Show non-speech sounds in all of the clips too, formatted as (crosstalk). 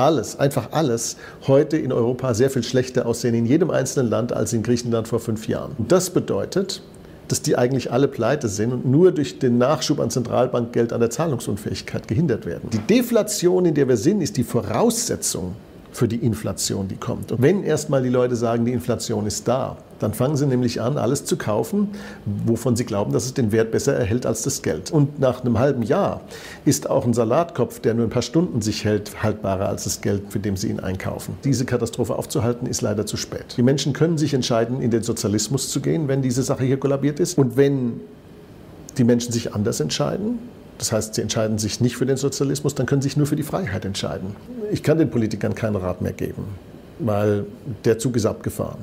alles, einfach alles, heute in Europa sehr viel schlechter aussehen in jedem einzelnen Land als in Griechenland vor fünf Jahren. Und das bedeutet, dass die eigentlich alle pleite sind und nur durch den Nachschub an Zentralbankgeld an der Zahlungsunfähigkeit gehindert werden. Die Deflation, in der wir sind, ist die Voraussetzung für die Inflation, die kommt. Und wenn erstmal die Leute sagen, die Inflation ist da, dann fangen sie nämlich an, alles zu kaufen, wovon sie glauben, dass es den Wert besser erhält als das Geld. Und nach einem halben Jahr ist auch ein Salatkopf, der nur ein paar Stunden sich hält, haltbarer als das Geld, für dem sie ihn einkaufen. Diese Katastrophe aufzuhalten, ist leider zu spät. Die Menschen können sich entscheiden, in den Sozialismus zu gehen, wenn diese Sache hier kollabiert ist. Und wenn die Menschen sich anders entscheiden, das heißt, sie entscheiden sich nicht für den Sozialismus, dann können sie sich nur für die Freiheit entscheiden. Ich kann den Politikern keinen Rat mehr geben, weil der Zug ist abgefahren.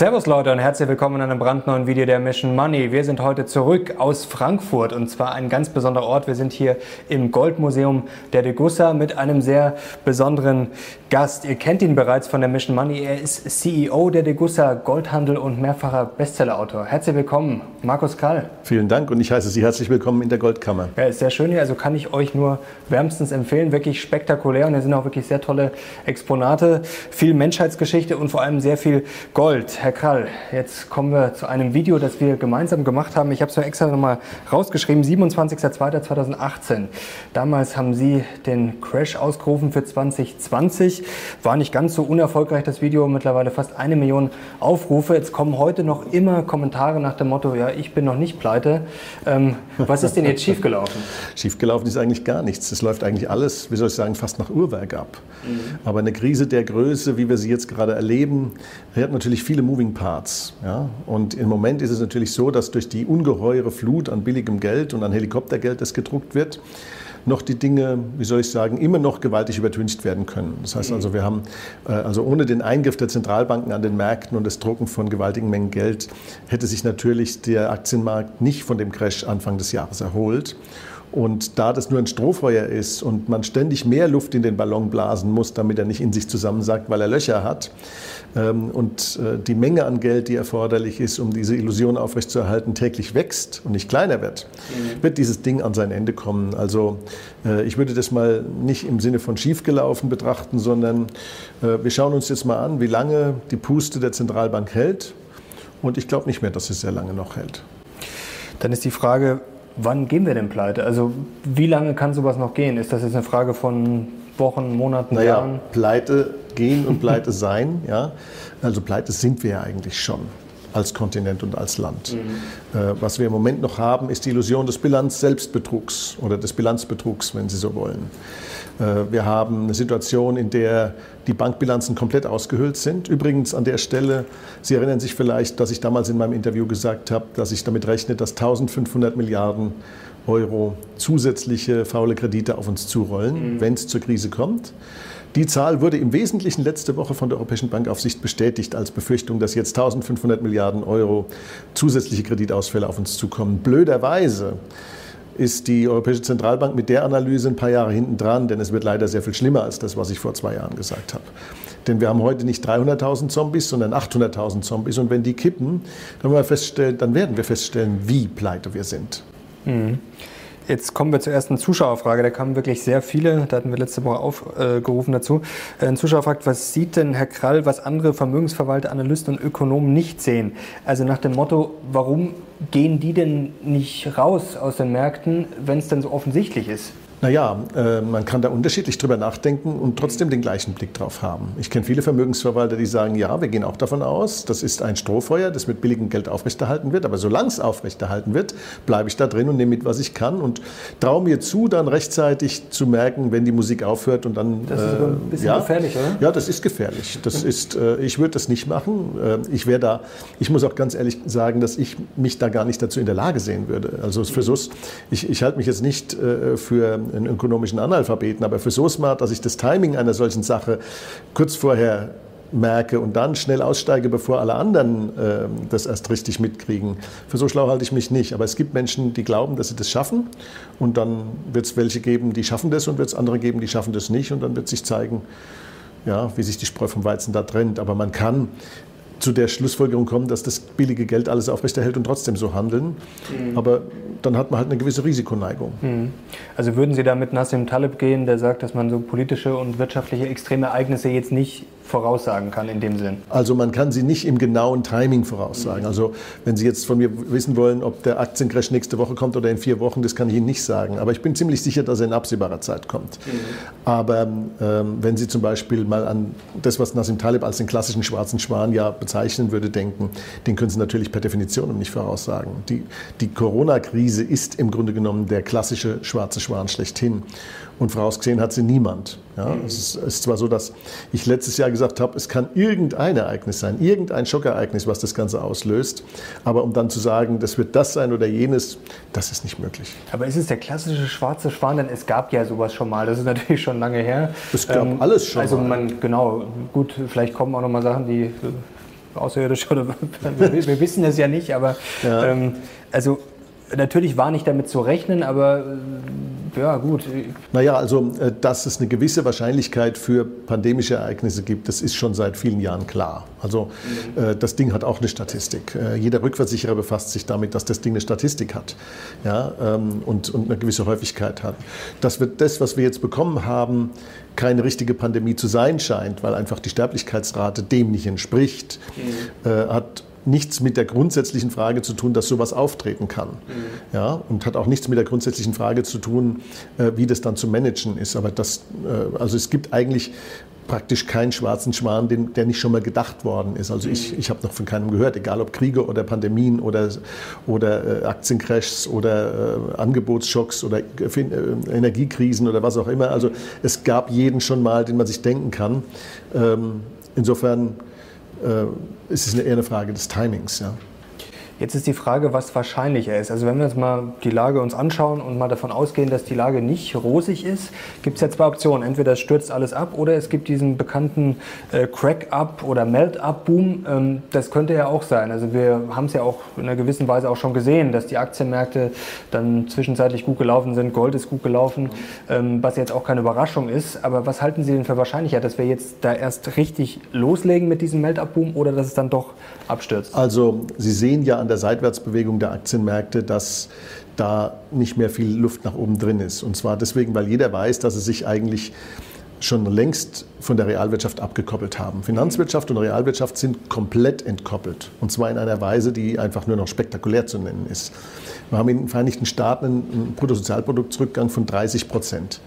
Servus Leute und herzlich willkommen in einem brandneuen Video der Mission Money. Wir sind heute zurück aus Frankfurt und zwar ein ganz besonderer Ort. Wir sind hier im Goldmuseum der Degussa mit einem sehr besonderen Gast. Ihr kennt ihn bereits von der Mission Money. Er ist CEO der Degussa Goldhandel und mehrfacher Bestsellerautor. Herzlich willkommen, Markus Krall. Vielen Dank und ich heiße Sie herzlich willkommen in der Goldkammer. Ja, ist sehr schön hier. Also kann ich euch nur wärmstens empfehlen. Wirklich spektakulär und hier sind auch wirklich sehr tolle Exponate, viel Menschheitsgeschichte und vor allem sehr viel Gold. Herr Krall, jetzt kommen wir zu einem Video, das wir gemeinsam gemacht haben. Ich habe es mir extra nochmal rausgeschrieben, 27.02.2018. Damals haben Sie den Crash ausgerufen für 2020. War nicht ganz so unerfolgreich das Video, mittlerweile fast eine Million Aufrufe. Jetzt kommen heute noch immer Kommentare nach dem Motto, ja, ich bin noch nicht pleite. Ähm, was ist denn jetzt schiefgelaufen? (laughs) Schiefgelaufen ist eigentlich gar nichts. Es läuft eigentlich alles, wie soll ich sagen, fast nach Uhrwerk ab. Mhm. Aber eine Krise der Größe, wie wir sie jetzt gerade erleben, hat natürlich viele Moving Moving Parts. Ja? Und im Moment ist es natürlich so, dass durch die ungeheure Flut an billigem Geld und an Helikoptergeld, das gedruckt wird, noch die Dinge, wie soll ich sagen, immer noch gewaltig übertüncht werden können. Das heißt also, wir haben, äh, also ohne den Eingriff der Zentralbanken an den Märkten und das Drucken von gewaltigen Mengen Geld, hätte sich natürlich der Aktienmarkt nicht von dem Crash Anfang des Jahres erholt. Und da das nur ein Strohfeuer ist und man ständig mehr Luft in den Ballon blasen muss, damit er nicht in sich zusammensackt, weil er Löcher hat, ähm, und äh, die Menge an Geld, die erforderlich ist, um diese Illusion aufrechtzuerhalten, täglich wächst und nicht kleiner wird, mhm. wird dieses Ding an sein Ende kommen. Also äh, ich würde das mal nicht im Sinne von schiefgelaufen betrachten, sondern äh, wir schauen uns jetzt mal an, wie lange die Puste der Zentralbank hält. Und ich glaube nicht mehr, dass sie sehr lange noch hält. Dann ist die Frage, Wann gehen wir denn pleite? Also wie lange kann sowas noch gehen? Ist das jetzt eine Frage von Wochen, Monaten, naja, Jahren? Pleite gehen und pleite (laughs) sein, ja. Also pleite sind wir ja eigentlich schon als Kontinent und als Land. Mhm. Äh, was wir im Moment noch haben, ist die Illusion des Bilanz-Selbstbetrugs oder des Bilanzbetrugs, wenn Sie so wollen. Äh, wir haben eine Situation, in der die Bankbilanzen komplett ausgehöhlt sind. Übrigens an der Stelle, Sie erinnern sich vielleicht, dass ich damals in meinem Interview gesagt habe, dass ich damit rechne, dass 1500 Milliarden Euro zusätzliche faule Kredite auf uns zurollen, mhm. wenn es zur Krise kommt. Die Zahl wurde im Wesentlichen letzte Woche von der Europäischen Bankaufsicht bestätigt als Befürchtung, dass jetzt 1500 Milliarden Euro zusätzliche Kreditausfälle auf uns zukommen. Blöderweise ist die Europäische Zentralbank mit der Analyse ein paar Jahre hinten dran, denn es wird leider sehr viel schlimmer als das, was ich vor zwei Jahren gesagt habe. Denn wir haben heute nicht 300.000 Zombies, sondern 800.000 Zombies. Und wenn die kippen, dann, wir dann werden wir feststellen, wie pleite wir sind. Mhm. Jetzt kommen wir zur ersten Zuschauerfrage. Da kamen wirklich sehr viele. Da hatten wir letzte Woche aufgerufen dazu. Ein Zuschauer fragt, was sieht denn Herr Krall, was andere Vermögensverwalter, Analysten und Ökonomen nicht sehen? Also nach dem Motto, warum gehen die denn nicht raus aus den Märkten, wenn es denn so offensichtlich ist? Naja, äh, man kann da unterschiedlich drüber nachdenken und trotzdem den gleichen Blick drauf haben. Ich kenne viele Vermögensverwalter, die sagen, ja, wir gehen auch davon aus, das ist ein Strohfeuer, das mit billigem Geld aufrechterhalten wird. Aber solange es aufrechterhalten wird, bleibe ich da drin und nehme mit, was ich kann und traue mir zu, dann rechtzeitig zu merken, wenn die Musik aufhört und dann. Das ist äh, ein bisschen ja, gefährlich, oder? Ja, das ist gefährlich. Das ist, äh, ich würde das nicht machen. Äh, ich wäre da, ich muss auch ganz ehrlich sagen, dass ich mich da gar nicht dazu in der Lage sehen würde. Also für so, ich, ich halte mich jetzt nicht äh, für einen ökonomischen Analphabeten, aber für so smart, dass ich das Timing einer solchen Sache kurz vorher merke und dann schnell aussteige, bevor alle anderen äh, das erst richtig mitkriegen. Für so schlau halte ich mich nicht. Aber es gibt Menschen, die glauben, dass sie das schaffen. Und dann wird es welche geben, die schaffen das und wird es andere geben, die schaffen das nicht. Und dann wird sich zeigen, ja, wie sich die Spreu vom Weizen da trennt. Aber man kann zu der Schlussfolgerung kommen, dass das billige Geld alles aufrechterhält und trotzdem so handeln. Mhm. Aber dann hat man halt eine gewisse Risikoneigung. Mhm. Also würden Sie da mit Nassim Taleb gehen, der sagt, dass man so politische und wirtschaftliche extreme Ereignisse jetzt nicht voraussagen kann in dem Sinn? Also man kann sie nicht im genauen Timing voraussagen. Also wenn Sie jetzt von mir wissen wollen, ob der Aktiencrash nächste Woche kommt oder in vier Wochen, das kann ich Ihnen nicht sagen. Aber ich bin ziemlich sicher, dass er in absehbarer Zeit kommt. Mhm. Aber ähm, wenn Sie zum Beispiel mal an das, was Nassim Taleb als den klassischen schwarzen Schwan ja bezeichnen würde, denken, den können Sie natürlich per Definition nicht voraussagen. Die, die Corona-Krise ist im Grunde genommen der klassische schwarze Schwan schlechthin. Und vorausgesehen hat sie niemand. Ja, mhm. es, ist, es, ist, zwar so, dass ich letztes Jahr gesagt habe, es kann irgendein Ereignis sein, irgendein Schockereignis, was das Ganze auslöst. Aber um dann zu sagen, das wird das sein oder jenes, das ist nicht möglich. Aber ist es der klassische schwarze Schwan? Denn es gab ja sowas schon mal. Das ist natürlich schon lange her. Es gab ähm, alles schon. Also man, genau, gut, vielleicht kommen auch noch mal Sachen, die außerirdisch oder (laughs) wir, wir wissen es ja nicht, aber ja. Ähm, also natürlich war nicht damit zu rechnen, aber ja, gut. Naja, also, äh, dass es eine gewisse Wahrscheinlichkeit für pandemische Ereignisse gibt, das ist schon seit vielen Jahren klar. Also, mhm. das Ding hat auch eine Statistik. Äh, jeder Rückversicherer befasst sich damit, dass das Ding eine Statistik hat ja, ähm, und, und eine gewisse Häufigkeit hat. Dass wir das, was wir jetzt bekommen haben, keine richtige Pandemie zu sein scheint, weil einfach die Sterblichkeitsrate dem nicht entspricht, mhm. hat nichts mit der grundsätzlichen Frage zu tun, dass sowas auftreten kann. Mhm. Ja, und hat auch nichts mit der grundsätzlichen Frage zu tun, äh, wie das dann zu managen ist. Aber das, äh, also es gibt eigentlich praktisch keinen schwarzen Schwan, den, der nicht schon mal gedacht worden ist. Also ich, ich habe noch von keinem gehört, egal ob Kriege oder Pandemien oder, oder äh, Aktiencrashs oder äh, Angebotsschocks oder äh, Energiekrisen oder was auch immer. Also es gab jeden schon mal, den man sich denken kann. Ähm, insofern äh, es ist eher eine Frage des Timings. Ja. Jetzt ist die Frage, was wahrscheinlicher ist. Also wenn wir uns mal die Lage uns anschauen und mal davon ausgehen, dass die Lage nicht rosig ist, gibt es ja zwei Optionen. Entweder stürzt alles ab oder es gibt diesen bekannten äh, Crack-up oder Melt-up-Boom. Ähm, das könnte ja auch sein. Also wir haben es ja auch in einer gewissen Weise auch schon gesehen, dass die Aktienmärkte dann zwischenzeitlich gut gelaufen sind. Gold ist gut gelaufen, ähm, was jetzt auch keine Überraschung ist. Aber was halten Sie denn für wahrscheinlicher, dass wir jetzt da erst richtig loslegen mit diesem Melt-up-Boom oder dass es dann doch abstürzt? Also Sie sehen ja an der Seitwärtsbewegung der Aktienmärkte, dass da nicht mehr viel Luft nach oben drin ist. Und zwar deswegen, weil jeder weiß, dass es sich eigentlich schon längst von der Realwirtschaft abgekoppelt haben. Finanzwirtschaft und Realwirtschaft sind komplett entkoppelt. Und zwar in einer Weise, die einfach nur noch spektakulär zu nennen ist. Wir haben in den Vereinigten Staaten einen Bruttosozialproduktrückgang von 30 Prozent.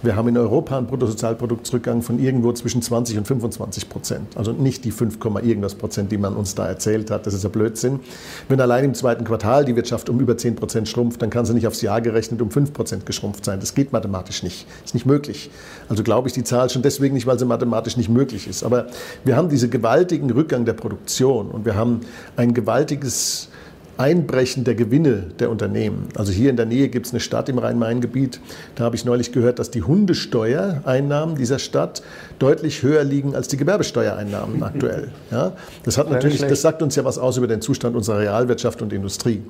Wir haben in Europa einen Bruttosozialproduktsrückgang von irgendwo zwischen 20 und 25 Prozent. Also nicht die 5, irgendwas Prozent, die man uns da erzählt hat. Das ist ja Blödsinn. Wenn allein im zweiten Quartal die Wirtschaft um über 10 Prozent schrumpft, dann kann sie nicht aufs Jahr gerechnet um 5 Prozent geschrumpft sein. Das geht mathematisch nicht. Ist nicht möglich. Also glaube ich die Zahl schon deswegen nicht, weil sie mathematisch nicht möglich ist. Aber wir haben diesen gewaltigen Rückgang der Produktion und wir haben ein gewaltiges Einbrechen der Gewinne der Unternehmen. Also hier in der Nähe gibt es eine Stadt im Rhein-Main-Gebiet. Da habe ich neulich gehört, dass die Hundesteuereinnahmen dieser Stadt deutlich höher liegen als die Gewerbesteuereinnahmen aktuell. (laughs) Ja, das, hat natürlich, das sagt uns ja was aus über den Zustand unserer Realwirtschaft und Industrie.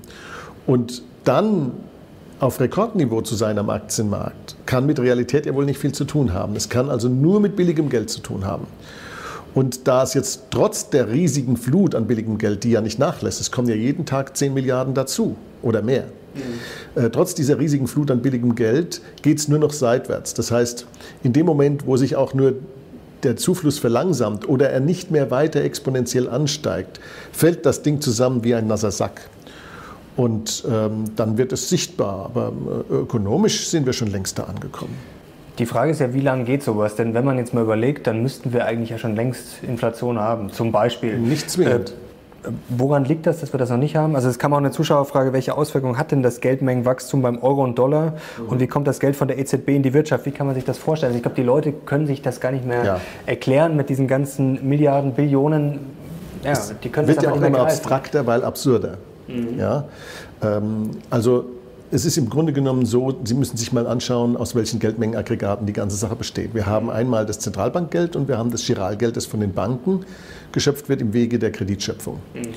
Und dann auf Rekordniveau zu sein am Aktienmarkt, kann mit Realität ja wohl nicht viel zu tun haben. Es kann also nur mit billigem Geld zu tun haben. Und da es jetzt trotz der riesigen Flut an billigem Geld, die ja nicht nachlässt, es kommen ja jeden Tag 10 Milliarden dazu oder mehr. Mhm. Äh, trotz dieser riesigen Flut an billigem Geld geht es nur noch seitwärts. Das heißt, in dem Moment, wo sich auch nur der Zufluss verlangsamt oder er nicht mehr weiter exponentiell ansteigt, fällt das Ding zusammen wie ein nasser Sack. Und ähm, dann wird es sichtbar. Aber äh, ökonomisch sind wir schon längst da angekommen. Die Frage ist ja, wie lange geht sowas? Denn wenn man jetzt mal überlegt, dann müssten wir eigentlich ja schon längst Inflation haben. Zum Beispiel. Nicht zwingend. Äh, woran liegt das, dass wir das noch nicht haben? Also es kam auch eine Zuschauerfrage, welche Auswirkungen hat denn das Geldmengenwachstum beim Euro und Dollar mhm. und wie kommt das Geld von der EZB in die Wirtschaft? Wie kann man sich das vorstellen? Also ich glaube, die Leute können sich das gar nicht mehr ja. erklären mit diesen ganzen Milliarden, Billionen. Ja, die können wird ja auch immer abstrakter, weil absurder. Mhm. Ja? Ähm, also es ist im Grunde genommen so, Sie müssen sich mal anschauen, aus welchen Geldmengenaggregaten die ganze Sache besteht. Wir haben einmal das Zentralbankgeld und wir haben das Giralgeld, das von den Banken geschöpft wird im Wege der Kreditschöpfung. Mhm.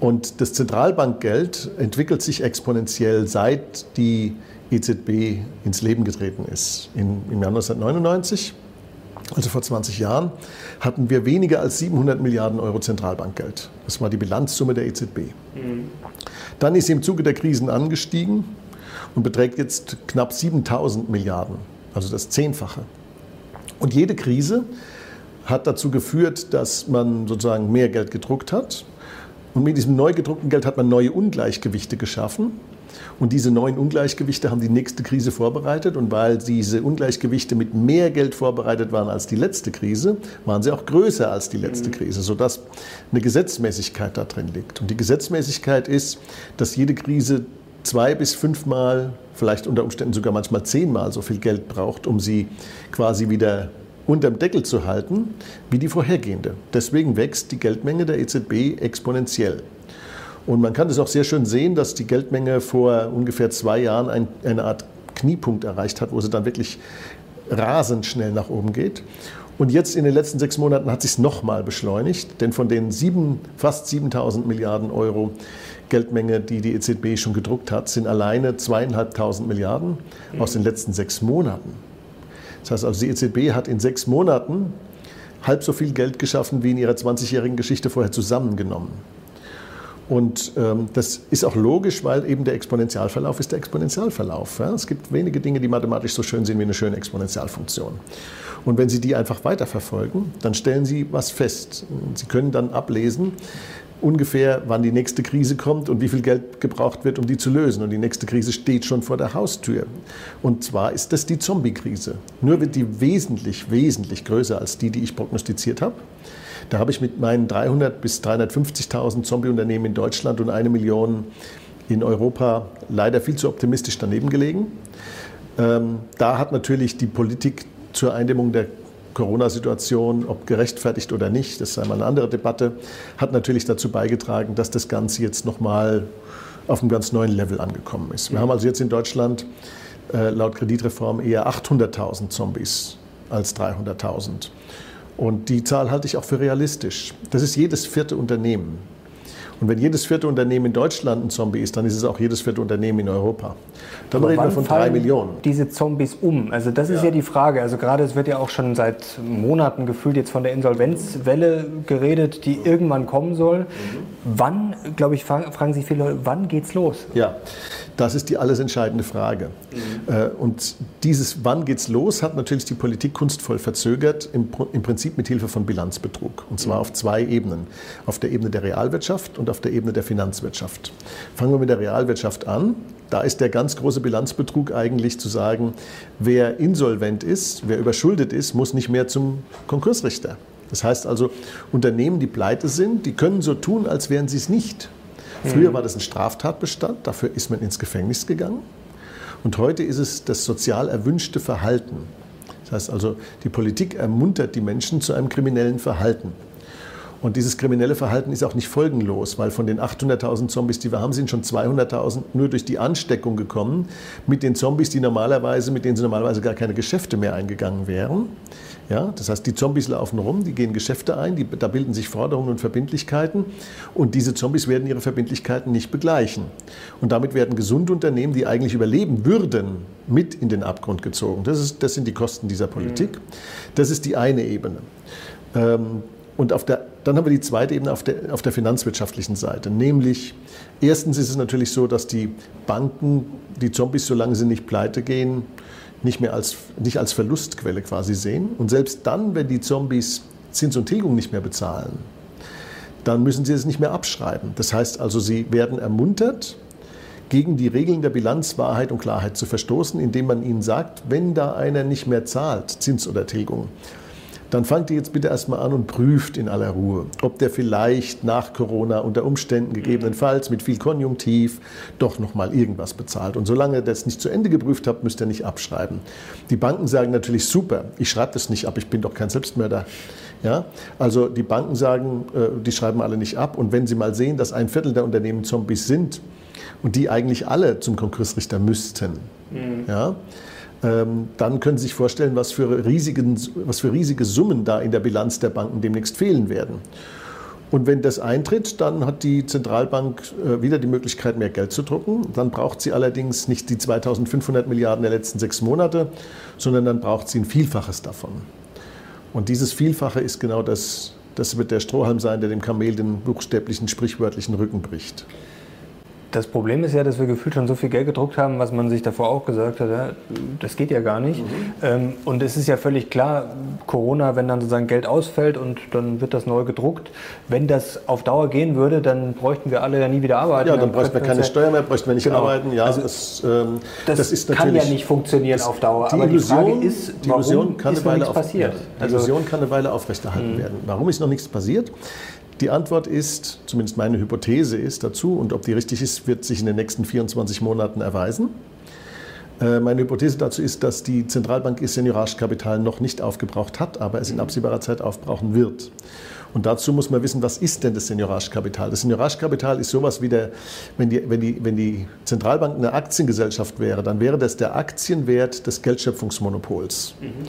Und das Zentralbankgeld entwickelt sich exponentiell, seit die EZB ins Leben getreten ist. In, Im Jahr 1999 also vor 20 Jahren, hatten wir weniger als 700 Milliarden Euro Zentralbankgeld. Das war die Bilanzsumme der EZB. Mhm. Dann ist sie im Zuge der Krisen angestiegen und beträgt jetzt knapp 7000 Milliarden, also das Zehnfache. Und jede Krise hat dazu geführt, dass man sozusagen mehr Geld gedruckt hat. Und mit diesem neu gedruckten Geld hat man neue Ungleichgewichte geschaffen. Und diese neuen Ungleichgewichte haben die nächste Krise vorbereitet. Und weil diese Ungleichgewichte mit mehr Geld vorbereitet waren als die letzte Krise, waren sie auch größer als die letzte mhm. Krise, sodass eine Gesetzmäßigkeit da drin liegt. Und die Gesetzmäßigkeit ist, dass jede Krise zwei bis fünfmal, vielleicht unter Umständen sogar manchmal zehnmal so viel Geld braucht, um sie quasi wieder unterm Deckel zu halten wie die vorhergehende. Deswegen wächst die Geldmenge der EZB exponentiell. Und man kann es auch sehr schön sehen, dass die Geldmenge vor ungefähr zwei Jahren ein, eine Art Kniepunkt erreicht hat, wo sie dann wirklich rasend schnell nach oben geht. Und jetzt in den letzten sechs Monaten hat sich es nochmal beschleunigt, denn von den sieben, fast 7000 Milliarden Euro Geldmenge, die die EZB schon gedruckt hat, sind alleine zweieinhalbtausend Milliarden aus den letzten sechs Monaten. Das heißt also, die EZB hat in sechs Monaten halb so viel Geld geschaffen wie in ihrer 20-jährigen Geschichte vorher zusammengenommen. Und ähm, das ist auch logisch, weil eben der Exponentialverlauf ist der Exponentialverlauf. Ja? Es gibt wenige Dinge, die mathematisch so schön sind wie eine schöne Exponentialfunktion. Und wenn Sie die einfach weiterverfolgen, dann stellen Sie was fest. Sie können dann ablesen, ungefähr, wann die nächste Krise kommt und wie viel Geld gebraucht wird, um die zu lösen. Und die nächste Krise steht schon vor der Haustür. Und zwar ist das die Zombie-Krise. Nur wird die wesentlich, wesentlich größer als die, die ich prognostiziert habe. Da habe ich mit meinen 300 bis 350.000 Zombie-Unternehmen in Deutschland und eine Million in Europa leider viel zu optimistisch daneben gelegen. Ähm, da hat natürlich die Politik zur Eindämmung der Corona-Situation, ob gerechtfertigt oder nicht, das ist einmal eine andere Debatte, hat natürlich dazu beigetragen, dass das Ganze jetzt nochmal auf einem ganz neuen Level angekommen ist. Wir haben also jetzt in Deutschland äh, laut Kreditreform eher 800.000 Zombies als 300.000. Und die Zahl halte ich auch für realistisch. Das ist jedes vierte Unternehmen. Und wenn jedes vierte Unternehmen in Deutschland ein Zombie ist, dann ist es auch jedes vierte Unternehmen in Europa. Dann Aber reden wir von drei Millionen. Diese Zombies um. Also das ist ja. ja die Frage. Also gerade es wird ja auch schon seit Monaten gefühlt jetzt von der Insolvenzwelle geredet, die irgendwann kommen soll. Mhm. Wann, glaube ich, fragen sich viele Leute, wann geht's los? Ja, das ist die alles entscheidende Frage. Mhm. Äh, und dieses Wann geht's los hat natürlich die Politik kunstvoll verzögert, im, im Prinzip mit Hilfe von Bilanzbetrug. Und zwar mhm. auf zwei Ebenen. Auf der Ebene der Realwirtschaft und auf der Ebene der Finanzwirtschaft. Fangen wir mit der Realwirtschaft an. Da ist der ganz große Bilanzbetrug eigentlich zu sagen, wer insolvent ist, wer überschuldet ist, muss nicht mehr zum Konkursrichter. Das heißt also, Unternehmen, die pleite sind, die können so tun, als wären sie es nicht. Früher mhm. war das ein Straftatbestand, dafür ist man ins Gefängnis gegangen. Und heute ist es das sozial erwünschte Verhalten. Das heißt also, die Politik ermuntert die Menschen zu einem kriminellen Verhalten. Und dieses kriminelle Verhalten ist auch nicht folgenlos, weil von den 800.000 Zombies, die wir haben, sind schon 200.000 nur durch die Ansteckung gekommen mit den Zombies, die normalerweise, mit denen sie normalerweise gar keine Geschäfte mehr eingegangen wären. Ja, das heißt, die Zombies laufen rum, die gehen Geschäfte ein, die, da bilden sich Forderungen und Verbindlichkeiten und diese Zombies werden ihre Verbindlichkeiten nicht begleichen. Und damit werden gesunde Unternehmen, die eigentlich überleben würden, mit in den Abgrund gezogen. Das, ist, das sind die Kosten dieser Politik. Mhm. Das ist die eine Ebene. Ähm, und auf der, dann haben wir die zweite Ebene auf der, auf der finanzwirtschaftlichen Seite. Nämlich, erstens ist es natürlich so, dass die Banken die Zombies, solange sie nicht pleite gehen, nicht mehr als, nicht als Verlustquelle quasi sehen. Und selbst dann, wenn die Zombies Zins und Tilgung nicht mehr bezahlen, dann müssen sie es nicht mehr abschreiben. Das heißt also, sie werden ermuntert, gegen die Regeln der Bilanzwahrheit und Klarheit zu verstoßen, indem man ihnen sagt, wenn da einer nicht mehr zahlt, Zins oder Tilgung, dann fangt ihr jetzt bitte erstmal an und prüft in aller Ruhe, ob der vielleicht nach Corona unter Umständen gegebenenfalls mit viel Konjunktiv doch nochmal irgendwas bezahlt. Und solange ihr das nicht zu Ende geprüft habt, müsst ihr nicht abschreiben. Die Banken sagen natürlich super, ich schreibe das nicht ab, ich bin doch kein Selbstmörder. Ja? Also die Banken sagen, äh, die schreiben alle nicht ab. Und wenn sie mal sehen, dass ein Viertel der Unternehmen Zombies sind und die eigentlich alle zum Konkursrichter müssten, mhm. ja, dann können Sie sich vorstellen, was für, riesigen, was für riesige Summen da in der Bilanz der Banken demnächst fehlen werden. Und wenn das eintritt, dann hat die Zentralbank äh, wieder die Möglichkeit, mehr Geld zu drucken. Dann braucht sie allerdings nicht die 2500 Milliarden der letzten sechs Monate, sondern dann braucht sie ein Vielfaches davon. Und dieses Vielfache ist genau das, das wird der Strohhalm sein, der dem Kamel den buchstäblichen, sprichwörtlichen Rücken bricht. Das Problem ist ja, dass wir gefühlt schon so viel Geld gedruckt haben, was man sich davor auch gesagt hat, ja, das geht ja gar nicht. Mhm. Ähm, und es ist ja völlig klar, Corona, wenn dann sozusagen Geld ausfällt und dann wird das neu gedruckt, wenn das auf Dauer gehen würde, dann bräuchten wir alle ja nie wieder arbeiten. Ja, dann, dann bräuchten wir keine Steuer mehr, bräuchten wir nicht genau. arbeiten. Ja, also, das, ähm, das, das, ist kann ja nicht funktionieren auf Dauer. Die Aber Illusion, die Frage ist, die Illusion kann ist eine Weile auf, passiert? Ja, die also, Illusion kann eine Weile aufrechterhalten mhm. werden. Warum ist noch nichts passiert? Die Antwort ist, zumindest meine Hypothese ist dazu, und ob die richtig ist, wird sich in den nächsten 24 Monaten erweisen. Äh, meine Hypothese dazu ist, dass die Zentralbank ihr Senioragekapital noch nicht aufgebraucht hat, aber es in absehbarer Zeit aufbrauchen wird. Und dazu muss man wissen, was ist denn das Senioragekapital? Das Senioragekapital ist sowas wie der, wenn die, wenn, die, wenn die Zentralbank eine Aktiengesellschaft wäre, dann wäre das der Aktienwert des Geldschöpfungsmonopols. Mhm.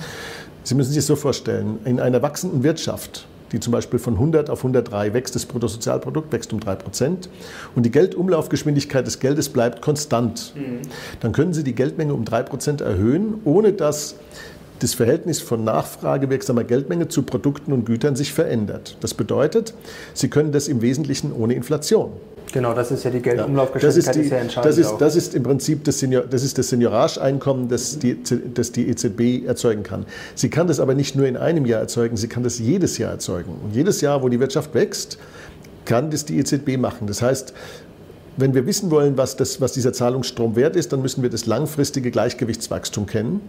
Sie müssen sich das so vorstellen, in einer wachsenden Wirtschaft die zum Beispiel von 100 auf 103 wächst, das Bruttosozialprodukt wächst um 3 Prozent und die Geldumlaufgeschwindigkeit des Geldes bleibt konstant, mhm. dann können Sie die Geldmenge um 3 Prozent erhöhen, ohne dass das Verhältnis von nachfragewirksamer Geldmenge zu Produkten und Gütern sich verändert. Das bedeutet, Sie können das im Wesentlichen ohne Inflation. Genau, das ist ja die Geldumlaufgeschwindigkeit, ja, das ist, die, ist ja Das ist, das ist im Prinzip das, Senior, das, ist das Seniorage-Einkommen, das die, das die EZB erzeugen kann. Sie kann das aber nicht nur in einem Jahr erzeugen, sie kann das jedes Jahr erzeugen. Und jedes Jahr, wo die Wirtschaft wächst, kann das die EZB machen. Das heißt, wenn wir wissen wollen, was, das, was dieser Zahlungsstrom wert ist, dann müssen wir das langfristige Gleichgewichtswachstum kennen.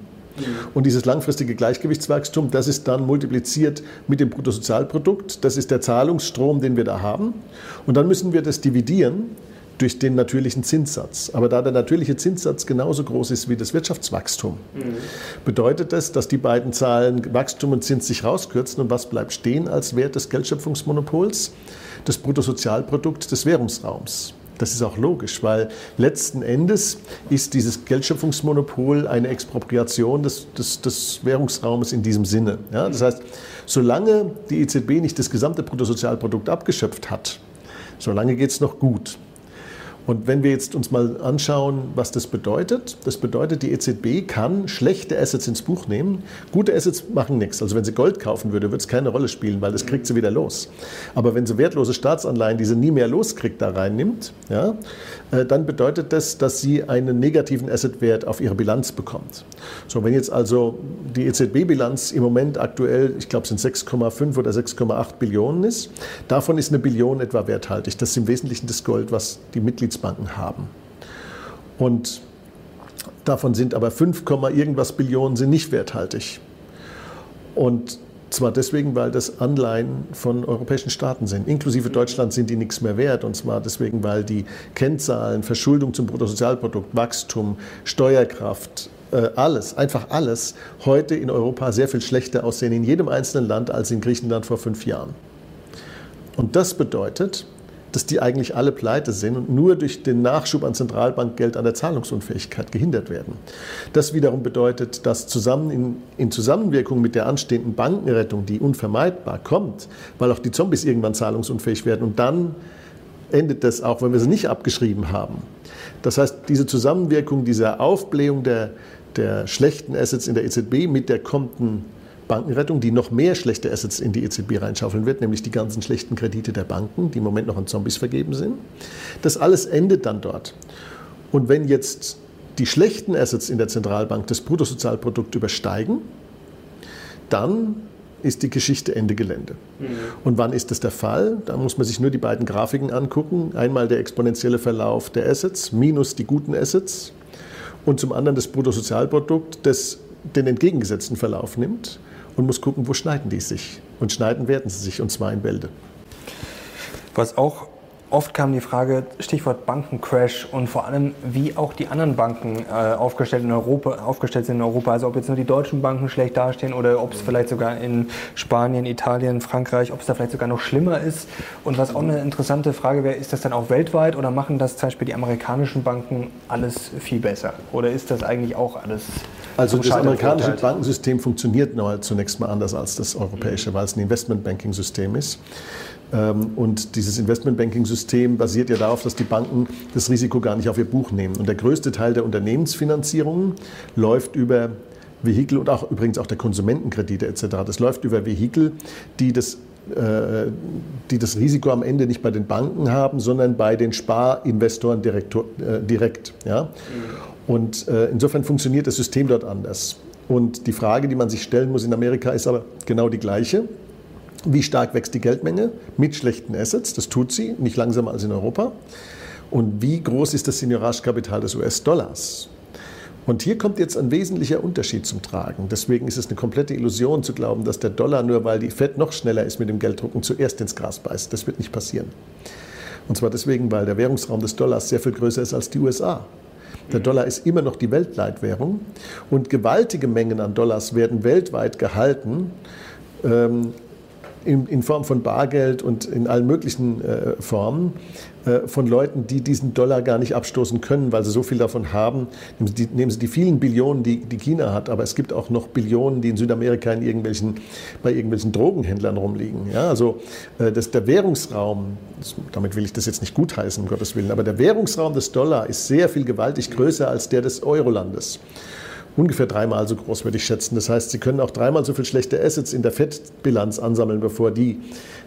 Und dieses langfristige Gleichgewichtswachstum, das ist dann multipliziert mit dem Bruttosozialprodukt. Das ist der Zahlungsstrom, den wir da haben. Und dann müssen wir das dividieren durch den natürlichen Zinssatz. Aber da der natürliche Zinssatz genauso groß ist wie das Wirtschaftswachstum, mhm. bedeutet das, dass die beiden Zahlen Wachstum und Zins sich rauskürzen. Und was bleibt stehen als Wert des Geldschöpfungsmonopols? Das Bruttosozialprodukt des Währungsraums. Das ist auch logisch, weil letzten Endes ist dieses Geldschöpfungsmonopol eine Expropriation des, des, des Währungsraumes in diesem Sinne. Ja, das heißt, solange die EZB nicht das gesamte Bruttosozialprodukt abgeschöpft hat, solange geht es noch gut. Und wenn wir jetzt uns mal anschauen, was das bedeutet, das bedeutet, die EZB kann schlechte Assets ins Buch nehmen. Gute Assets machen nichts. Also wenn sie Gold kaufen würde, würde es keine Rolle spielen, weil das kriegt sie wieder los. Aber wenn sie wertlose Staatsanleihen, die sie nie mehr loskriegt, da reinnimmt, ja, äh, dann bedeutet das, dass sie einen negativen Assetwert auf ihre Bilanz bekommt. So, wenn jetzt also die EZB-Bilanz im Moment aktuell, ich glaube, sind 6,5 oder 6,8 Billionen ist, davon ist eine Billion etwa werthaltig. Das ist im Wesentlichen das Gold, was die Mitglieder Mitgliedsbanken haben. Und davon sind aber 5, irgendwas Billionen sind nicht werthaltig. Und zwar deswegen, weil das Anleihen von europäischen Staaten sind. Inklusive Deutschland sind die nichts mehr wert. Und zwar deswegen, weil die Kennzahlen, Verschuldung zum Bruttosozialprodukt, Wachstum, Steuerkraft, äh, alles, einfach alles, heute in Europa sehr viel schlechter aussehen in jedem einzelnen Land als in Griechenland vor fünf Jahren. Und das bedeutet, dass die eigentlich alle pleite sind und nur durch den Nachschub an Zentralbankgeld an der Zahlungsunfähigkeit gehindert werden. Das wiederum bedeutet, dass zusammen in, in Zusammenwirkung mit der anstehenden Bankenrettung, die unvermeidbar kommt, weil auch die Zombies irgendwann zahlungsunfähig werden und dann endet das auch, wenn wir sie nicht abgeschrieben haben. Das heißt, diese Zusammenwirkung dieser Aufblähung der, der schlechten Assets in der EZB mit der kommenden Bankenrettung, die noch mehr schlechte Assets in die EZB reinschaufeln wird, nämlich die ganzen schlechten Kredite der Banken, die im Moment noch an Zombies vergeben sind. Das alles endet dann dort. Und wenn jetzt die schlechten Assets in der Zentralbank das Bruttosozialprodukt übersteigen, dann ist die Geschichte Ende Gelände. Mhm. Und wann ist das der Fall? Da muss man sich nur die beiden Grafiken angucken. Einmal der exponentielle Verlauf der Assets minus die guten Assets und zum anderen das Bruttosozialprodukt, das den entgegengesetzten Verlauf nimmt und muss gucken, wo schneiden die sich. Und schneiden werden sie sich, und zwar in Bälde. Was auch oft kam die Frage, Stichwort Bankencrash und vor allem, wie auch die anderen Banken äh, aufgestellt, in Europa, aufgestellt sind in Europa. Also ob jetzt nur die deutschen Banken schlecht dastehen oder ob es vielleicht sogar in Spanien, Italien, Frankreich, ob es da vielleicht sogar noch schlimmer ist. Und was auch eine interessante Frage wäre, ist das dann auch weltweit oder machen das zum Beispiel die amerikanischen Banken alles viel besser? Oder ist das eigentlich auch alles also das amerikanische Bankensystem funktioniert zunächst mal anders als das europäische, mhm. weil es ein Investmentbanking-System ist. Ähm, und dieses Investmentbanking-System basiert ja darauf, dass die Banken das Risiko gar nicht auf ihr Buch nehmen. Und der größte Teil der Unternehmensfinanzierung läuft über Vehikel und auch übrigens auch der Konsumentenkredite etc. Das läuft über Vehikel, die das äh, die das Risiko am Ende nicht bei den Banken haben, sondern bei den Sparinvestoren direkt. Äh, direkt ja? Und äh, insofern funktioniert das System dort anders. Und die Frage, die man sich stellen muss in Amerika, ist aber genau die gleiche. Wie stark wächst die Geldmenge mit schlechten Assets? Das tut sie, nicht langsamer als in Europa. Und wie groß ist das Senioragekapital des US-Dollars? Und hier kommt jetzt ein wesentlicher Unterschied zum Tragen. Deswegen ist es eine komplette Illusion zu glauben, dass der Dollar nur weil die Fed noch schneller ist mit dem Gelddrucken zuerst ins Gras beißt. Das wird nicht passieren. Und zwar deswegen, weil der Währungsraum des Dollars sehr viel größer ist als die USA. Der Dollar ist immer noch die Weltleitwährung und gewaltige Mengen an Dollars werden weltweit gehalten. Ähm, in, in, Form von Bargeld und in allen möglichen äh, Formen äh, von Leuten, die diesen Dollar gar nicht abstoßen können, weil sie so viel davon haben. Nehmen Sie die, nehmen sie die vielen Billionen, die, die, China hat, aber es gibt auch noch Billionen, die in Südamerika in irgendwelchen, bei irgendwelchen Drogenhändlern rumliegen. Ja, also äh, das, der Währungsraum, damit will ich das jetzt nicht gutheißen, um Gottes Willen, aber der Währungsraum des Dollar ist sehr viel gewaltig größer als der des Eurolandes ungefähr dreimal so groß, würde ich schätzen. Das heißt, Sie können auch dreimal so viel schlechte Assets in der Fettbilanz ansammeln, bevor die,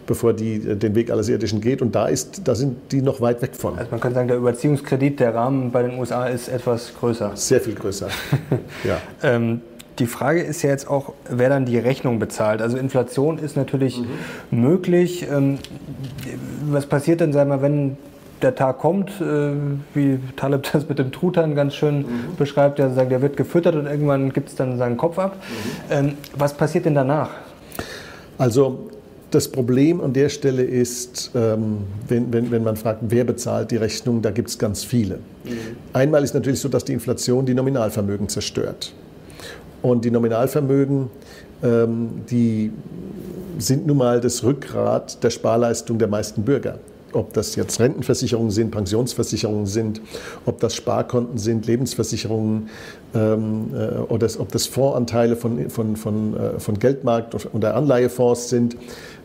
bevor die äh, den Weg alles Irdischen geht. Und da, ist, da sind die noch weit weg von. Also man kann sagen, der Überziehungskredit, der Rahmen bei den USA ist etwas größer. Sehr viel größer. (laughs) ja. ähm, die Frage ist ja jetzt auch, wer dann die Rechnung bezahlt. Also Inflation ist natürlich mhm. möglich. Ähm, was passiert denn, sagen wir, wenn der Tag kommt, äh, wie Taleb das mit dem Truthahn ganz schön mhm. beschreibt, der sagt, der wird gefüttert und irgendwann gibt es dann seinen Kopf ab. Mhm. Ähm, was passiert denn danach? Also das Problem an der Stelle ist, ähm, wenn, wenn, wenn man fragt, wer bezahlt die Rechnung, da gibt es ganz viele. Mhm. Einmal ist natürlich so, dass die Inflation die Nominalvermögen zerstört. Und die Nominalvermögen, ähm, die sind nun mal das Rückgrat der Sparleistung der meisten Bürger ob das jetzt Rentenversicherungen sind, Pensionsversicherungen sind, ob das Sparkonten sind, Lebensversicherungen ähm, äh, oder ob das Fondsanteile von, von, von, äh, von Geldmarkt oder Anleihefonds sind.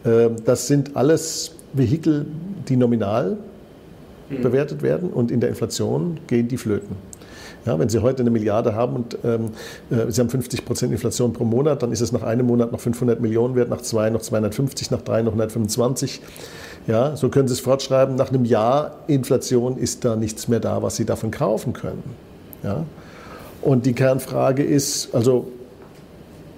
Äh, das sind alles Vehikel, die nominal mhm. bewertet werden und in der Inflation gehen die flöten. Ja, wenn Sie heute eine Milliarde haben und ähm, äh, Sie haben 50 Prozent Inflation pro Monat, dann ist es nach einem Monat noch 500 Millionen wert, nach zwei noch 250, nach drei noch 125. Ja, so können Sie es fortschreiben. Nach einem Jahr Inflation ist da nichts mehr da, was Sie davon kaufen können. Ja? Und die Kernfrage ist, also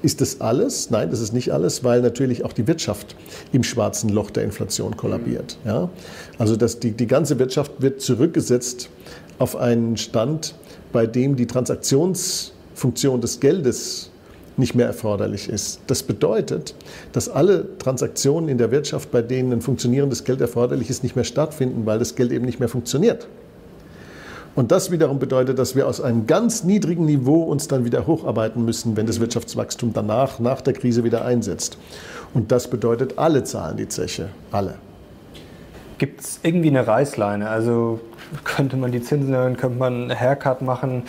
ist das alles? Nein, das ist nicht alles, weil natürlich auch die Wirtschaft im schwarzen Loch der Inflation kollabiert. Ja? Also das, die, die ganze Wirtschaft wird zurückgesetzt auf einen Stand, bei dem die Transaktionsfunktion des Geldes nicht mehr erforderlich ist. Das bedeutet, dass alle Transaktionen in der Wirtschaft, bei denen ein funktionierendes Geld erforderlich ist, nicht mehr stattfinden, weil das Geld eben nicht mehr funktioniert. Und das wiederum bedeutet, dass wir aus einem ganz niedrigen Niveau uns dann wieder hocharbeiten müssen, wenn das Wirtschaftswachstum danach, nach der Krise wieder einsetzt. Und das bedeutet, alle zahlen die Zeche, alle. Gibt es irgendwie eine Reißleine? Also könnte man die Zinsen erhöhen, könnte man einen Haircut machen?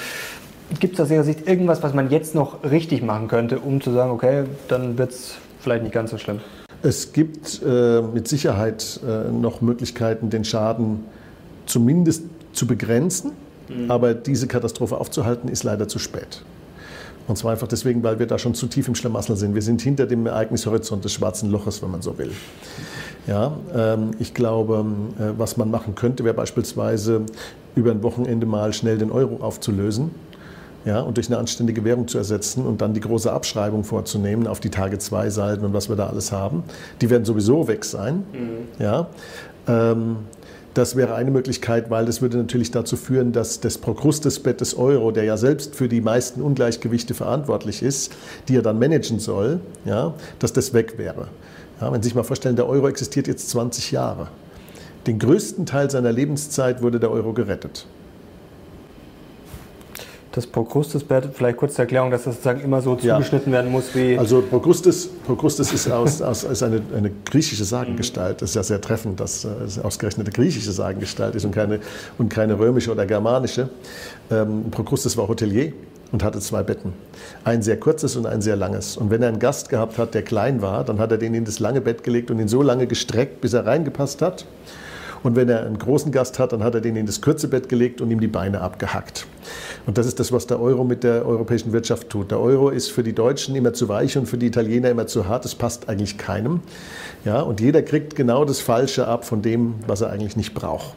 Gibt es aus Ihrer Sicht irgendwas, was man jetzt noch richtig machen könnte, um zu sagen, okay, dann wird es vielleicht nicht ganz so schlimm? Es gibt äh, mit Sicherheit äh, noch Möglichkeiten, den Schaden zumindest zu begrenzen. Mhm. Aber diese Katastrophe aufzuhalten, ist leider zu spät. Und zwar einfach deswegen, weil wir da schon zu tief im Schlamassel sind. Wir sind hinter dem Ereignishorizont des schwarzen Loches, wenn man so will. Ja, ähm, ich glaube, äh, was man machen könnte, wäre beispielsweise über ein Wochenende mal schnell den Euro aufzulösen ja, und durch eine anständige Währung zu ersetzen und dann die große Abschreibung vorzunehmen auf die Tage 2 Salden und was wir da alles haben. Die werden sowieso weg sein. Mhm. Ja. Ähm, das wäre eine Möglichkeit, weil das würde natürlich dazu führen, dass das Prokrustesbett des Euro, der ja selbst für die meisten Ungleichgewichte verantwortlich ist, die er dann managen soll, ja, dass das weg wäre. Ja, wenn Sie sich mal vorstellen, der Euro existiert jetzt 20 Jahre. Den größten Teil seiner Lebenszeit wurde der Euro gerettet das Procrustes-Bett, vielleicht kurz zur Erklärung, dass das sozusagen immer so zugeschnitten ja. werden muss wie. Also Procrustes, Procrustes ist, aus, aus, ist eine, eine, griechische Sagengestalt. Das ist ja sehr treffend, dass es ausgerechnet eine griechische Sagengestalt ist und keine, und keine römische oder germanische. Ähm, Procrustes war Hotelier und hatte zwei Betten. Ein sehr kurzes und ein sehr langes. Und wenn er einen Gast gehabt hat, der klein war, dann hat er den in das lange Bett gelegt und ihn so lange gestreckt, bis er reingepasst hat. Und wenn er einen großen Gast hat, dann hat er den in das kurze Bett gelegt und ihm die Beine abgehackt. Und das ist das, was der Euro mit der europäischen Wirtschaft tut. Der Euro ist für die Deutschen immer zu weich und für die Italiener immer zu hart. Das passt eigentlich keinem. Ja, und jeder kriegt genau das Falsche ab von dem, was er eigentlich nicht braucht.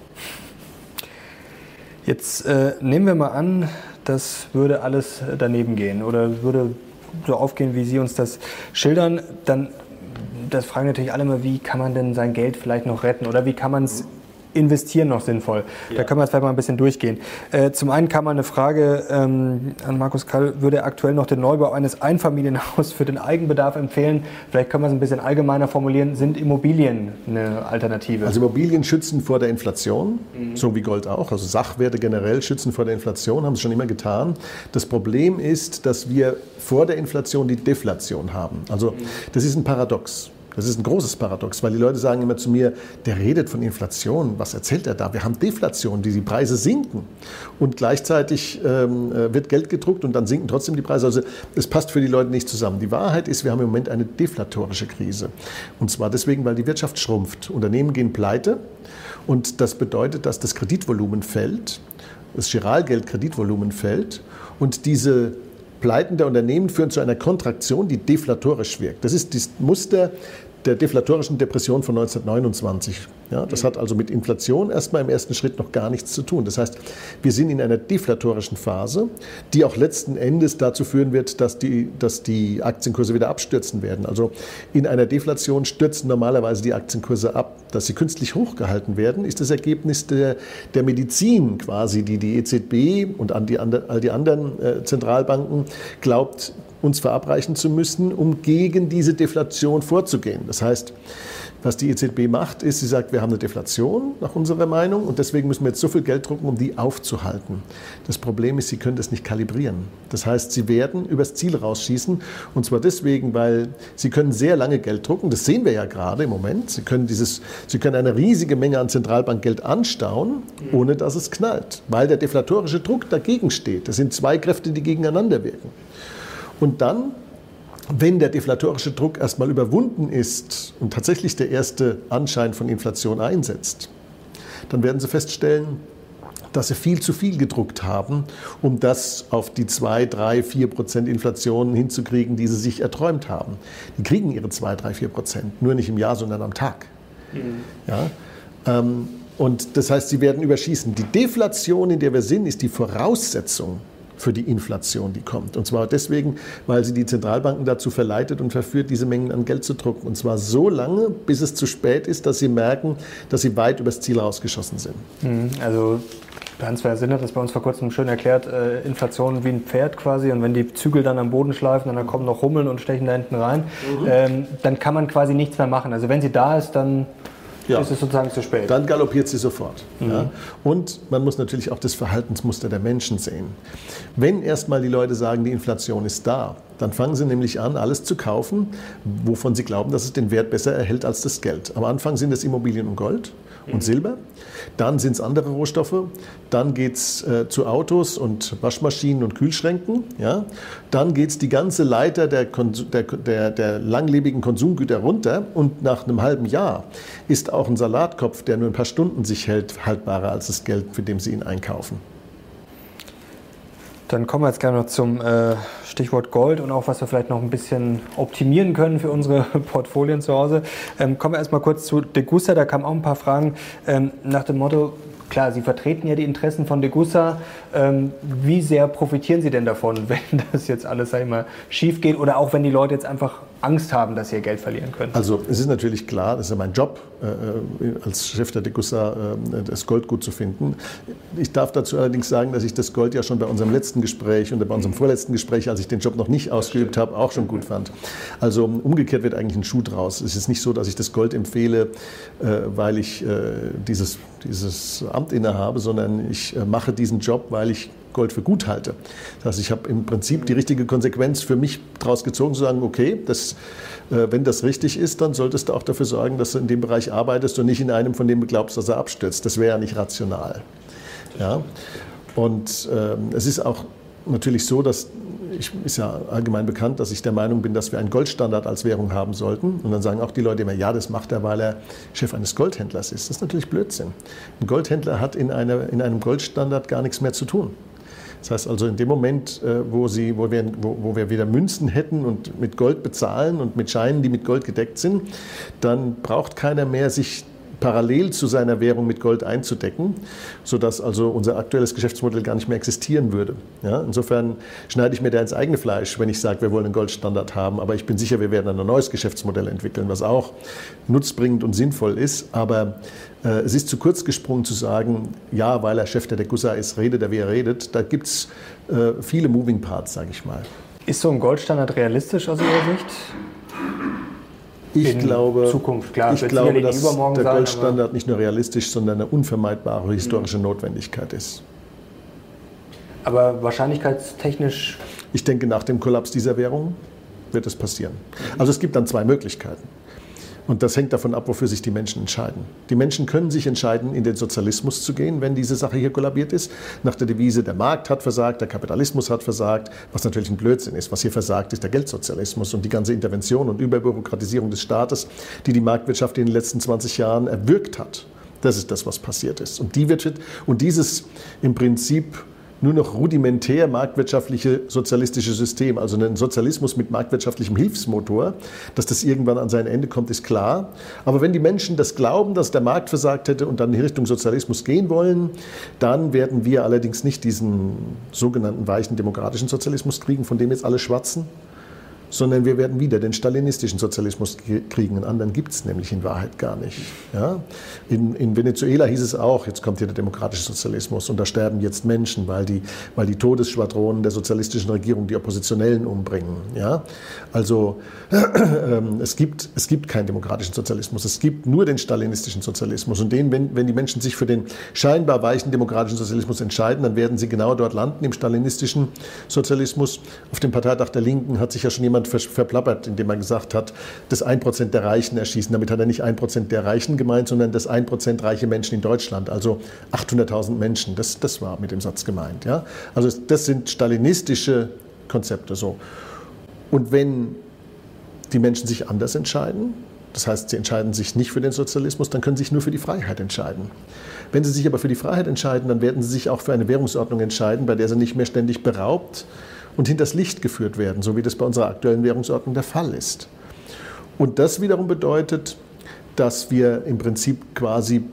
Jetzt äh, nehmen wir mal an, das würde alles daneben gehen oder würde so aufgehen, wie Sie uns das schildern. Dann das fragen natürlich alle immer, wie kann man denn sein Geld vielleicht noch retten oder wie kann man es investieren noch sinnvoll? Ja. Da können wir jetzt vielleicht mal ein bisschen durchgehen. Äh, zum einen kam mal eine Frage ähm, an Markus Kall, würde er aktuell noch den Neubau eines Einfamilienhauses für den Eigenbedarf empfehlen? Vielleicht können wir es ein bisschen allgemeiner formulieren. Sind Immobilien eine Alternative? Also Immobilien schützen vor der Inflation, mhm. so wie Gold auch. Also Sachwerte generell schützen vor der Inflation, haben sie schon immer getan. Das Problem ist, dass wir vor der Inflation die Deflation haben. Also mhm. das ist ein Paradox. Das ist ein großes Paradox, weil die Leute sagen immer zu mir, der redet von Inflation. Was erzählt er da? Wir haben Deflation, die, die Preise sinken. Und gleichzeitig ähm, äh, wird Geld gedruckt und dann sinken trotzdem die Preise. Also es passt für die Leute nicht zusammen. Die Wahrheit ist, wir haben im Moment eine deflatorische Krise. Und zwar deswegen, weil die Wirtschaft schrumpft. Unternehmen gehen pleite. Und das bedeutet, dass das Kreditvolumen fällt, das Giralgeld-Kreditvolumen fällt. Und diese Pleiten der Unternehmen führen zu einer Kontraktion, die deflatorisch wirkt. Das ist das Muster der deflatorischen Depression von 1929. Ja, das hat also mit Inflation erstmal im ersten Schritt noch gar nichts zu tun. Das heißt, wir sind in einer deflatorischen Phase, die auch letzten Endes dazu führen wird, dass die, dass die Aktienkurse wieder abstürzen werden. Also in einer Deflation stürzen normalerweise die Aktienkurse ab. Dass sie künstlich hochgehalten werden, ist das Ergebnis der, der Medizin quasi, die die EZB und an die, all die anderen äh, Zentralbanken glaubt, uns verabreichen zu müssen, um gegen diese Deflation vorzugehen. Das heißt, was die EZB macht, ist, sie sagt, wir haben eine Deflation nach unserer Meinung und deswegen müssen wir jetzt so viel Geld drucken, um die aufzuhalten. Das Problem ist, sie können das nicht kalibrieren. Das heißt, sie werden übers Ziel rausschießen und zwar deswegen, weil sie können sehr lange Geld drucken. Das sehen wir ja gerade im Moment. Sie können, dieses, sie können eine riesige Menge an Zentralbankgeld anstauen, ohne dass es knallt, weil der deflatorische Druck dagegen steht. Das sind zwei Kräfte, die gegeneinander wirken. Und dann, wenn der deflatorische Druck erstmal überwunden ist und tatsächlich der erste Anschein von Inflation einsetzt, dann werden Sie feststellen, dass sie viel zu viel gedruckt haben, um das auf die 2, 3, 4 Prozent Inflation hinzukriegen, die sie sich erträumt haben. Die kriegen ihre 2, 3, 4 Prozent, nur nicht im Jahr, sondern am Tag. Mhm. Ja? Ähm, und das heißt, sie werden überschießen. Die Deflation, in der wir sind, ist die Voraussetzung für die Inflation, die kommt. Und zwar deswegen, weil sie die Zentralbanken dazu verleitet und verführt, diese Mengen an Geld zu drucken. Und zwar so lange, bis es zu spät ist, dass sie merken, dass sie weit übers Ziel rausgeschossen sind. Mhm. Also Hans-Werner Sinn hat das bei uns vor kurzem schön erklärt, äh, Inflation wie ein Pferd quasi und wenn die Zügel dann am Boden schleifen und dann kommen noch Hummeln und stechen da hinten rein, mhm. ähm, dann kann man quasi nichts mehr machen. Also wenn sie da ist, dann ja. ist es sozusagen zu spät. Dann galoppiert sie sofort. Mhm. Ja. Und man muss natürlich auch das Verhaltensmuster der Menschen sehen. Wenn erstmal die Leute sagen, die Inflation ist da, dann fangen sie nämlich an, alles zu kaufen, wovon sie glauben, dass es den Wert besser erhält als das Geld. Am Anfang sind es Immobilien und Gold und mhm. Silber. Dann sind es andere Rohstoffe. Dann geht es äh, zu Autos und Waschmaschinen und Kühlschränken. Ja? Dann geht es die ganze Leiter der, der, der, der, langlebigen Konsumgüter runter. Und nach einem halben Jahr ist auch ein Salatkopf, der nur ein paar Stunden sich hält, haltbarer als das Geld, für dem Sie ihn einkaufen. Dann kommen wir jetzt gerne noch zum äh, Stichwort Gold und auch was wir vielleicht noch ein bisschen optimieren können für unsere (laughs) Portfolien zu Hause. Ähm, kommen wir erstmal kurz zu Degussa. Da kamen auch ein paar Fragen ähm, nach dem Motto, klar, Sie vertreten ja die Interessen von Degussa. Ähm, wie sehr profitieren Sie denn davon, (laughs) wenn das jetzt alles sag ich mal, schief geht oder auch wenn die Leute jetzt einfach Angst haben, dass sie ihr Geld verlieren können? Also es ist natürlich klar, das ist ja mein Job, äh, als Chef der Degussa äh, das Gold gut zu finden. Ich darf dazu allerdings sagen, dass ich das Gold ja schon bei unserem letzten Gespräch und bei unserem vorletzten Gespräch, als ich den Job noch nicht ausgeübt habe, auch schon gut fand. Also umgekehrt wird eigentlich ein Schuh draus. Es ist nicht so, dass ich das Gold empfehle, äh, weil ich äh, dieses, dieses Amt innehabe, sondern ich äh, mache diesen Job, weil ich Gold für gut halte. Das heißt, ich habe im Prinzip die richtige Konsequenz für mich daraus gezogen, zu sagen, okay, das, äh, wenn das richtig ist, dann solltest du auch dafür sorgen, dass du in dem Bereich arbeitest und nicht in einem, von dem du glaubst, dass er abstürzt. Das wäre ja nicht rational. Ja? Und äh, es ist auch natürlich so, dass ich, ist ja allgemein bekannt, dass ich der Meinung bin, dass wir einen Goldstandard als Währung haben sollten. Und dann sagen auch die Leute immer, ja, das macht er, weil er Chef eines Goldhändlers ist. Das ist natürlich Blödsinn. Ein Goldhändler hat in, einer, in einem Goldstandard gar nichts mehr zu tun. Das heißt also, in dem Moment, äh, wo, sie, wo, wir, wo, wo wir wieder Münzen hätten und mit Gold bezahlen und mit Scheinen, die mit Gold gedeckt sind, dann braucht keiner mehr sich parallel zu seiner Währung mit Gold einzudecken, sodass also unser aktuelles Geschäftsmodell gar nicht mehr existieren würde. Ja, insofern schneide ich mir da ins eigene Fleisch, wenn ich sage, wir wollen einen Goldstandard haben. Aber ich bin sicher, wir werden ein neues Geschäftsmodell entwickeln, was auch nutzbringend und sinnvoll ist. Aber äh, es ist zu kurz gesprungen zu sagen, ja, weil er Chef der Degussa ist, redet er, wie er redet. Da gibt es äh, viele Moving Parts, sage ich mal. Ist so ein Goldstandard realistisch aus Ihrer Sicht? Ich in glaube, Zukunft. Klar, ich glaube dass der Goldstandard nicht nur realistisch, sondern eine unvermeidbare historische Notwendigkeit ist. Aber wahrscheinlichkeitstechnisch? Ich denke, nach dem Kollaps dieser Währung wird es passieren. Also es gibt dann zwei Möglichkeiten. Und das hängt davon ab, wofür sich die Menschen entscheiden. Die Menschen können sich entscheiden, in den Sozialismus zu gehen, wenn diese Sache hier kollabiert ist, nach der Devise, der Markt hat versagt, der Kapitalismus hat versagt, was natürlich ein Blödsinn ist. Was hier versagt, ist der Geldsozialismus und die ganze Intervention und Überbürokratisierung des Staates, die die Marktwirtschaft in den letzten 20 Jahren erwürgt hat. Das ist das, was passiert ist. Und, die wird, und dieses im Prinzip nur noch rudimentär marktwirtschaftliche sozialistische System, also ein Sozialismus mit marktwirtschaftlichem Hilfsmotor, dass das irgendwann an sein Ende kommt, ist klar. Aber wenn die Menschen das glauben, dass der Markt versagt hätte und dann in Richtung Sozialismus gehen wollen, dann werden wir allerdings nicht diesen sogenannten weichen demokratischen Sozialismus kriegen, von dem jetzt alle schwatzen, sondern wir werden wieder den stalinistischen Sozialismus kriegen. Einen anderen gibt es nämlich in Wahrheit gar nicht. Ja? In, in, Venezuela hieß es auch, jetzt kommt hier der demokratische Sozialismus und da sterben jetzt Menschen, weil die, weil die Todesschwadronen der sozialistischen Regierung die Oppositionellen umbringen. Ja? Also (clears throat) äh, es, gibt, es gibt keinen demokratischen Sozialismus, es gibt nur den stalinistischen Sozialismus. Und den, wenn, wenn die Menschen sich für den scheinbar weichen demokratischen Sozialismus entscheiden, dann werden sie genau dort landen, im stalinistischen Sozialismus. Auf dem Parteitag der Linken hat sich ja schon jemand jemand verplappert, indem er gesagt hat, das 1% der Reichen erschießen. Damit hat er nicht 1% der Reichen gemeint, sondern das 1% reiche Menschen in Deutschland, also 800.000 Menschen. Das, das war mit dem Satz gemeint. Ja? Also das sind stalinistische Konzepte so. Und wenn die Menschen sich anders entscheiden, das heißt, sie entscheiden sich nicht für den Sozialismus, dann können sie sich nur für die Freiheit entscheiden. Wenn sie sich aber für die Freiheit entscheiden, dann werden sie sich auch für eine Währungsordnung entscheiden, bei der sie nicht mehr ständig beraubt und hinters Licht geführt werden, so wie das bei unserer aktuellen Währungsordnung der Fall ist. Und das wiederum bedeutet, dass wir im Prinzip quasi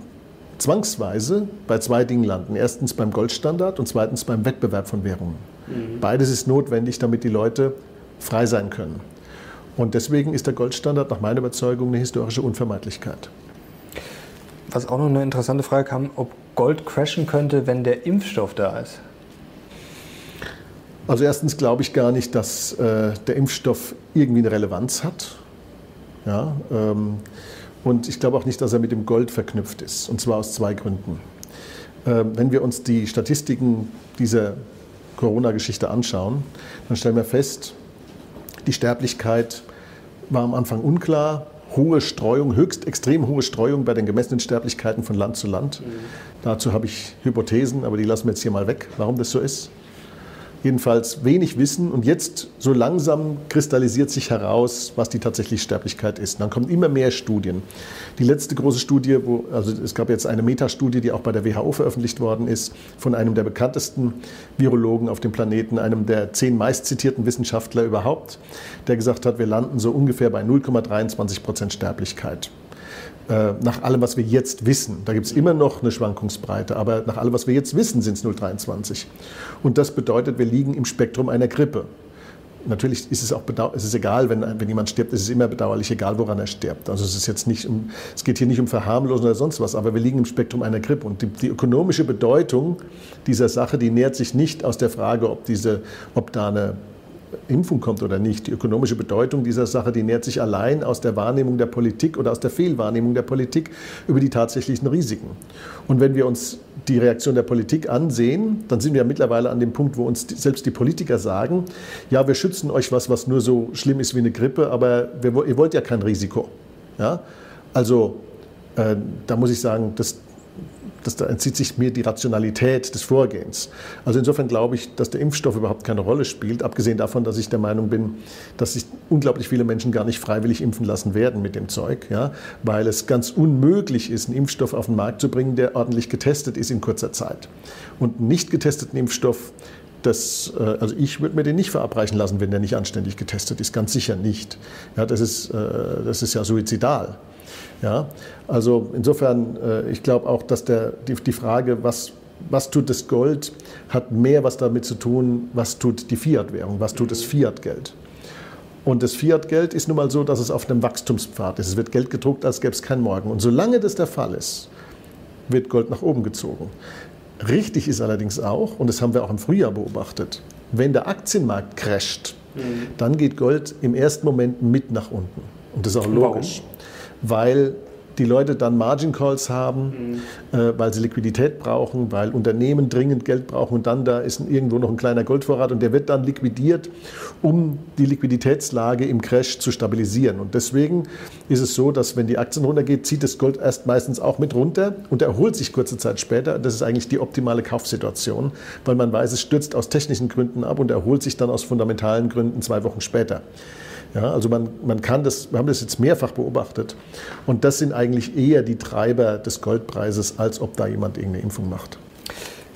zwangsweise bei zwei Dingen landen. Erstens beim Goldstandard und zweitens beim Wettbewerb von Währungen. Mhm. Beides ist notwendig, damit die Leute frei sein können. Und deswegen ist der Goldstandard nach meiner Überzeugung eine historische Unvermeidlichkeit. Was auch noch eine interessante Frage kam, ob Gold crashen könnte, wenn der Impfstoff da ist. Also erstens glaube ich gar nicht, dass äh, der Impfstoff irgendwie eine Relevanz hat. Ja, ähm, und ich glaube auch nicht, dass er mit dem Gold verknüpft ist. Und zwar aus zwei Gründen. Ähm, wenn wir uns die Statistiken dieser Corona-Geschichte anschauen, dann stellen wir fest, die Sterblichkeit war am Anfang unklar. Hohe Streuung, höchst extrem hohe Streuung bei den gemessenen Sterblichkeiten von Land zu Land. Mhm. Dazu habe ich Hypothesen, aber die lassen wir jetzt hier mal weg, warum das so ist jedenfalls wenig wissen und jetzt so langsam kristallisiert sich heraus, was die tatsächliche Sterblichkeit ist. Und dann kommen immer mehr Studien. Die letzte große Studie, wo, also es gab jetzt eine Metastudie, die auch bei der WHO veröffentlicht worden ist, von einem der bekanntesten Virologen auf dem Planeten, einem der zehn meistzitierten Wissenschaftler überhaupt, der gesagt hat, wir landen so ungefähr bei 0,23 Prozent Sterblichkeit. Äh, nach allem, was wir jetzt wissen, da gibt es immer noch eine Schwankungsbreite, aber nach allem, was wir jetzt wissen, sind es 0,23. Und das bedeutet, wir liegen im Spektrum einer Grippe. Natürlich ist es auch es ist egal, wenn, wenn jemand stirbt, es ist immer bedauerlich, egal woran er stirbt. Also es ist jetzt nicht um, es geht hier nicht um Verharmlosen oder sonst was, aber wir liegen im Spektrum einer Grippe. Und die, die ökonomische Bedeutung dieser Sache, die nährt sich nicht aus der Frage, ob, diese, ob da eine Impfung kommt oder nicht. Die ökonomische Bedeutung dieser Sache, die nährt sich allein aus der Wahrnehmung der Politik oder aus der Fehlwahrnehmung der Politik über die tatsächlichen Risiken. Und wenn wir uns die Reaktion der Politik ansehen, dann sind wir mittlerweile an dem Punkt, wo uns selbst die Politiker sagen, ja, wir schützen euch was, was nur so schlimm ist wie eine Grippe, aber wir, ihr wollt ja kein Risiko. Ja? Also äh, da muss ich sagen, das, das, da entzieht sich mir die Rationalität des Vorgehens. Also insofern glaube ich, dass der Impfstoff überhaupt keine Rolle spielt, abgesehen davon, dass ich der Meinung bin, dass sich unglaublich viele Menschen gar nicht freiwillig impfen lassen werden mit dem Zeug, ja, weil es ganz unmöglich ist, einen Impfstoff auf den Markt zu bringen, der ordentlich getestet ist in kurzer Zeit. Und einen nicht getesteten Impfstoff das, äh, also ich würde mir den nicht verabreichen lassen, wenn der nicht anständig getestet ist, ganz sicher nicht. Ja, das, ist, äh, das ist ja suizidal. Ja, also insofern, äh, ich glaube auch, dass der, die, die Frage, was, was tut das Gold, hat mehr was damit zu tun, was tut die Fiat-Währung, was tut das Fiat-Geld. Und das Fiat-Geld ist nun mal so, dass es auf einem Wachstumspfad ist. Es wird Geld gedruckt, als gäbe es keinen Morgen. Und solange das der Fall ist, wird Gold nach oben gezogen. Richtig ist allerdings auch, und das haben wir auch im Frühjahr beobachtet, wenn der Aktienmarkt crasht, mhm. dann geht Gold im ersten Moment mit nach unten. Und das ist auch logisch. Warum? Weil die Leute dann Margin Calls haben, mhm. äh, weil sie Liquidität brauchen, weil Unternehmen dringend Geld brauchen und dann da ist irgendwo noch ein kleiner Goldvorrat und der wird dann liquidiert, um die Liquiditätslage im Crash zu stabilisieren. Und deswegen ist es so, dass wenn die Aktien runtergeht, zieht das Gold erst meistens auch mit runter und erholt sich kurze Zeit später. Das ist eigentlich die optimale Kaufsituation, weil man weiß, es stürzt aus technischen Gründen ab und erholt sich dann aus fundamentalen Gründen zwei Wochen später. Ja, also man, man kann das, wir haben das jetzt mehrfach beobachtet. Und das sind eigentlich eher die Treiber des Goldpreises, als ob da jemand irgendeine Impfung macht.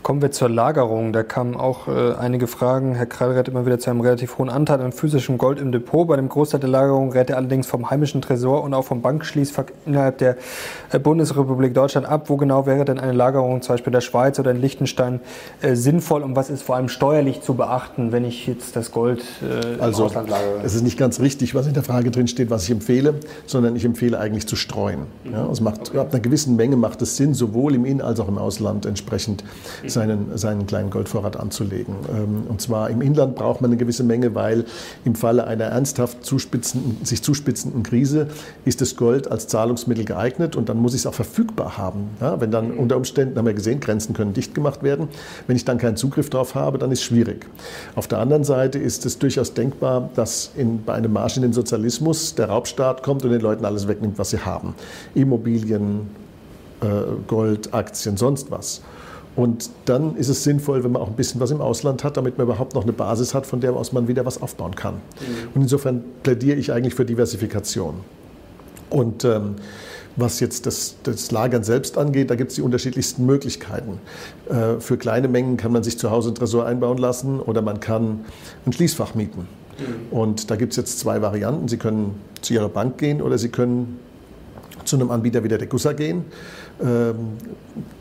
Kommen wir zur Lagerung. Da kamen auch äh, einige Fragen. Herr Krall rät immer wieder zu einem relativ hohen Anteil an physischem Gold im Depot. Bei dem Großteil der Lagerung rät er allerdings vom heimischen Tresor und auch vom Bankschließfach innerhalb der äh, Bundesrepublik Deutschland ab. Wo genau wäre denn eine Lagerung zum Beispiel in der Schweiz oder in Liechtenstein äh, sinnvoll und was ist vor allem steuerlich zu beachten, wenn ich jetzt das Gold äh, im also, Ausland lagere? Es ist nicht ganz richtig, was in der Frage drin steht, was ich empfehle, sondern ich empfehle eigentlich zu streuen. Ja, es macht, okay. ab einer gewissen Menge macht es Sinn, sowohl im In- als auch im Ausland entsprechend seinen, seinen kleinen Goldvorrat anzulegen. Ähm, und zwar im Inland braucht man eine gewisse Menge, weil im Falle einer ernsthaft zuspitzenden, sich zuspitzenden Krise ist das Gold als Zahlungsmittel geeignet und dann muss ich es auch verfügbar haben. Ja, wenn dann unter Umständen, haben wir gesehen, Grenzen können dicht gemacht werden. Wenn ich dann keinen Zugriff darauf habe, dann ist es schwierig. Auf der anderen Seite ist es durchaus denkbar, dass in, bei einem Marsch in den Sozialismus der Raubstaat kommt und den Leuten alles wegnimmt, was sie haben. Immobilien, äh, Gold, Aktien, sonst was. Und dann ist es sinnvoll, wenn man auch ein bisschen was im Ausland hat, damit man überhaupt noch eine Basis hat, von der aus man wieder was aufbauen kann. Mhm. Und insofern plädiere ich eigentlich für Diversifikation. Und ähm, was jetzt das, das, Lagern selbst angeht, da gibt es die unterschiedlichsten Möglichkeiten. Äh, für kleine Mengen kann man sich zu Hause ein Tresor einbauen lassen oder man kann ein Schließfach mieten. Mhm. Und da gibt es jetzt zwei Varianten. Sie können zu Ihrer Bank gehen oder Sie können zu einem Anbieter wie der Degussa gehen. Ähm,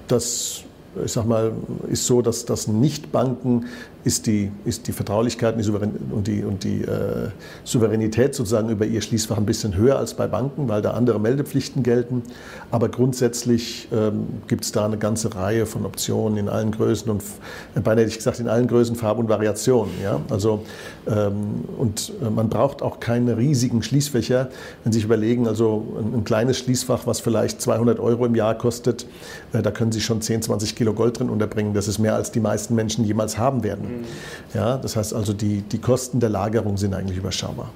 das ich sag mal, ist so, dass, dass Nichtbanken ist die, ist die Vertraulichkeit und die, Souverän und die, und die äh, Souveränität sozusagen über ihr Schließfach ein bisschen höher als bei Banken, weil da andere Meldepflichten gelten. Aber grundsätzlich ähm, gibt es da eine ganze Reihe von Optionen in allen Größen und äh, beinahe hätte ich gesagt in allen Größen, Farben und Variationen. Ja? Also, ähm, und äh, man braucht auch keine riesigen Schließfächer. Wenn Sie sich überlegen, also ein, ein kleines Schließfach, was vielleicht 200 Euro im Jahr kostet, äh, da können Sie schon 10, 20 Kilo Gold drin unterbringen. Das ist mehr, als die meisten Menschen jemals haben werden. Ja, das heißt also, die, die Kosten der Lagerung sind eigentlich überschaubar.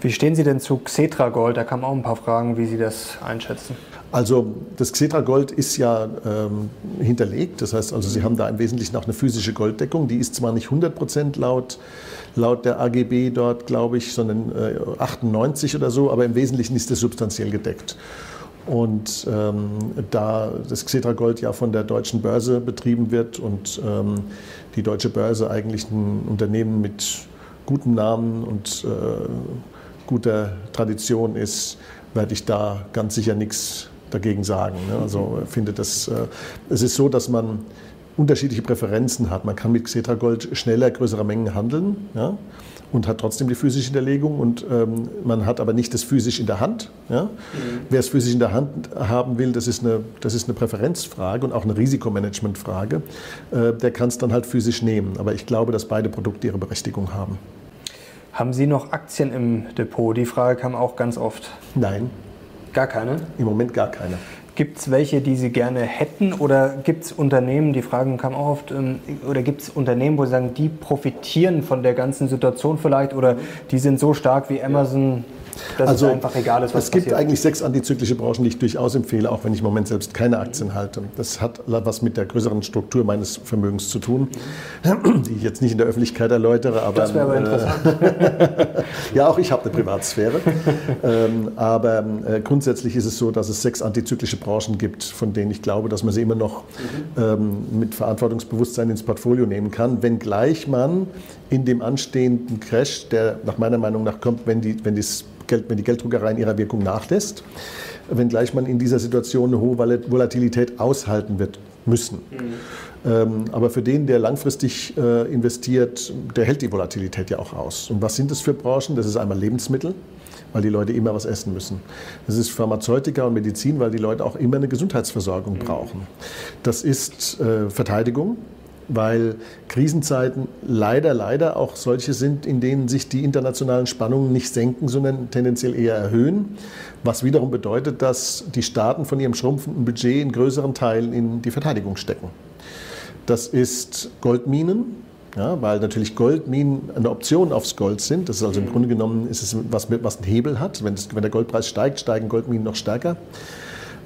Wie stehen Sie denn zu Xetra Gold? Da kamen auch ein paar Fragen, wie Sie das einschätzen. Also das Xetra Gold ist ja ähm, hinterlegt. Das heißt also, Sie haben da im Wesentlichen auch eine physische Golddeckung. Die ist zwar nicht 100 Prozent laut, laut der AGB dort, glaube ich, sondern äh, 98 oder so, aber im Wesentlichen ist es substanziell gedeckt. Und ähm, da das Xetra Gold ja von der deutschen Börse betrieben wird und ähm, die deutsche Börse eigentlich ein Unternehmen mit gutem Namen und äh, guter Tradition ist, werde ich da ganz sicher nichts dagegen sagen. Ne? Also finde das, äh, es ist so, dass man unterschiedliche Präferenzen hat. Man kann mit Xetra Gold schneller größere Mengen handeln. Ja? Und hat trotzdem die physische Hinterlegung und ähm, man hat aber nicht das physisch in der Hand. Ja? Mhm. Wer es physisch in der Hand haben will, das ist eine, das ist eine Präferenzfrage und auch eine Risikomanagementfrage. Äh, der kann es dann halt physisch nehmen. Aber ich glaube, dass beide Produkte ihre Berechtigung haben. Haben Sie noch Aktien im Depot? Die Frage kam auch ganz oft. Nein. Gar keine? Im Moment gar keine. Gibt es welche, die Sie gerne hätten oder gibt es Unternehmen, die Fragen kamen auch oft, ähm, oder gibt es Unternehmen, wo Sie sagen, die profitieren von der ganzen Situation vielleicht oder die sind so stark wie Amazon? Dass also, es einfach egal ist, was Es gibt passiert. eigentlich sechs antizyklische Branchen, die ich durchaus empfehle, auch wenn ich im Moment selbst keine Aktien halte. Das hat was mit der größeren Struktur meines Vermögens zu tun, die ich jetzt nicht in der Öffentlichkeit erläutere. Aber, das wäre aber interessant. (laughs) ja, auch ich habe eine Privatsphäre. ähm, aber äh, grundsätzlich ist es so, dass es sechs antizyklische Branchen gibt, von denen ich glaube, dass man sie immer noch mhm. ähm, mit Verantwortungsbewusstsein ins Portfolio nehmen kann, wenngleich man in dem anstehenden Crash, der nach meiner Meinung nach kommt, wenn, die, wenn das Geld, wenn die Gelddruckerei in ihrer Wirkung nachlässt, wenngleich man in dieser Situation eine hohe Volatilität aushalten wird müssen. Mhm. Ähm, aber für den, der langfristig äh, investiert, der hält die Volatilität ja auch aus. Und was sind das für Branchen? Das ist einmal Lebensmittel, weil die Leute immer was essen müssen. Das ist Pharmazeutika und Medizin, weil die Leute auch immer eine Gesundheitsversorgung mhm. brauchen. Das ist äh, Verteidigung, weil Krisenzeiten leider, leider auch solche sind, in denen sich die internationalen Spannungen nicht senken, sondern tendenziell eher erhöhen, was wiederum bedeutet, dass die Staaten von ihrem schrumpfenden Budget in größeren Teilen in die Verteidigung stecken. Das ist Goldminen, ja, weil natürlich Goldminen eine Option aufs Gold sind. Das ist also im Grunde genommen ist es was, was einen Hebel hat. Wenn, das, wenn der Goldpreis steigt, steigen Goldminen noch stärker.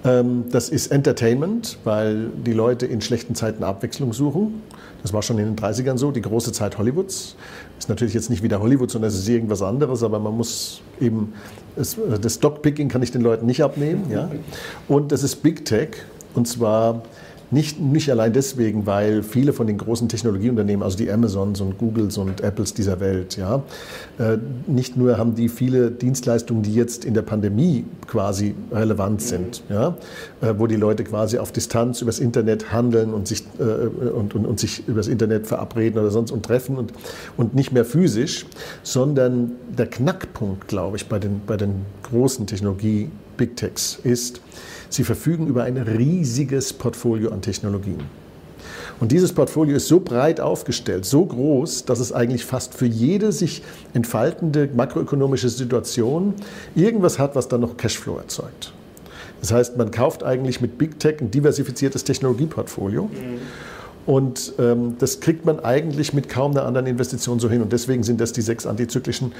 Ähm, das ist Entertainment, weil die Leute in schlechten Zeiten Abwechslung suchen. Das war schon in den 30ern so, die große Zeit Hollywoods. Ist natürlich jetzt nicht wieder Hollywood, sondern es ist irgendwas anderes, aber man muss eben, das, das Stockpicking kann ich den Leuten nicht abnehmen. Ja? Und das ist Big Tech, und zwar nicht, nicht allein deswegen, weil viele von den großen Technologieunternehmen, also die Amazons und Googles und Apples dieser Welt, ja, äh, nicht nur haben die viele Dienstleistungen, die jetzt in der Pandemie quasi relevant sind, ja, äh, wo die Leute quasi auf Distanz übers Internet handeln und sich, äh, und, und, und sich übers Internet verabreden oder sonst und treffen und, und nicht mehr physisch, sondern der Knackpunkt, glaube ich, bei den, bei den großen Technologie-Big Techs ist, Sie verfügen über ein riesiges Portfolio an Technologien. Und dieses Portfolio ist so breit aufgestellt, so groß, dass es eigentlich fast für jede sich entfaltende makroökonomische Situation irgendwas hat, was dann noch Cashflow erzeugt. Das heißt, man kauft eigentlich mit Big Tech ein diversifiziertes Technologieportfolio. Mhm. Und ähm, das kriegt man eigentlich mit kaum einer anderen Investition so hin. Und deswegen sind das die sechs antizyklischen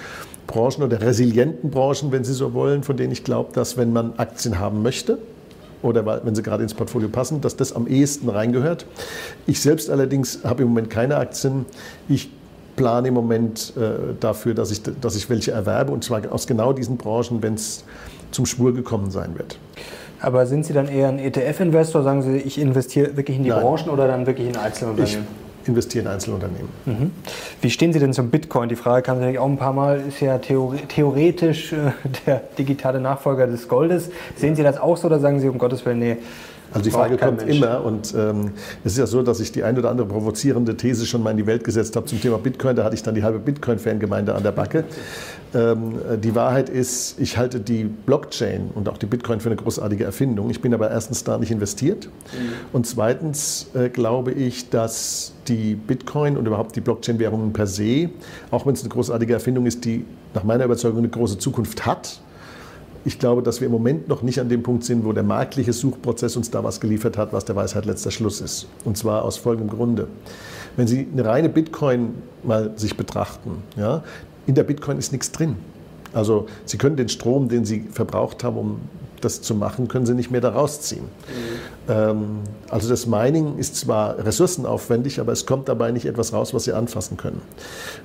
Branchen oder resilienten Branchen, wenn Sie so wollen, von denen ich glaube, dass wenn man Aktien haben möchte, oder wenn sie gerade ins Portfolio passen, dass das am ehesten reingehört. Ich selbst allerdings habe im Moment keine Aktien. Ich plane im Moment äh, dafür, dass ich, dass ich welche erwerbe und zwar aus genau diesen Branchen, wenn es zum Schwur gekommen sein wird. Aber sind Sie dann eher ein ETF-Investor? Sagen Sie, ich investiere wirklich in die Nein. Branchen oder dann wirklich in Einzelunternehmen? Ich investieren in Einzelunternehmen. Mhm. Wie stehen Sie denn zum Bitcoin? Die Frage kam natürlich auch ein paar Mal, ist ja theoretisch äh, (laughs) der digitale Nachfolger des Goldes. Sehen Sie das auch so oder sagen Sie um Gottes Willen, nee, also die Frage kommt Mensch. immer und ähm, es ist ja so, dass ich die ein oder andere provozierende These schon mal in die Welt gesetzt habe zum Thema Bitcoin. Da hatte ich dann die halbe Bitcoin-Fangemeinde an der Backe. Ähm, die Wahrheit ist, ich halte die Blockchain und auch die Bitcoin für eine großartige Erfindung. Ich bin aber erstens da nicht investiert mhm. und zweitens äh, glaube ich, dass die Bitcoin und überhaupt die Blockchain-Währungen per se, auch wenn es eine großartige Erfindung ist, die nach meiner Überzeugung eine große Zukunft hat, ich glaube, dass wir im Moment noch nicht an dem Punkt sind, wo der marktliche Suchprozess uns da was geliefert hat, was der Weisheit letzter Schluss ist. Und zwar aus folgendem Grunde. Wenn Sie eine reine Bitcoin mal sich betrachten, ja, in der Bitcoin ist nichts drin. Also Sie können den Strom, den Sie verbraucht haben, um das zu machen, können Sie nicht mehr da rausziehen. Mhm. Ähm, also das Mining ist zwar ressourcenaufwendig, aber es kommt dabei nicht etwas raus, was Sie anfassen können.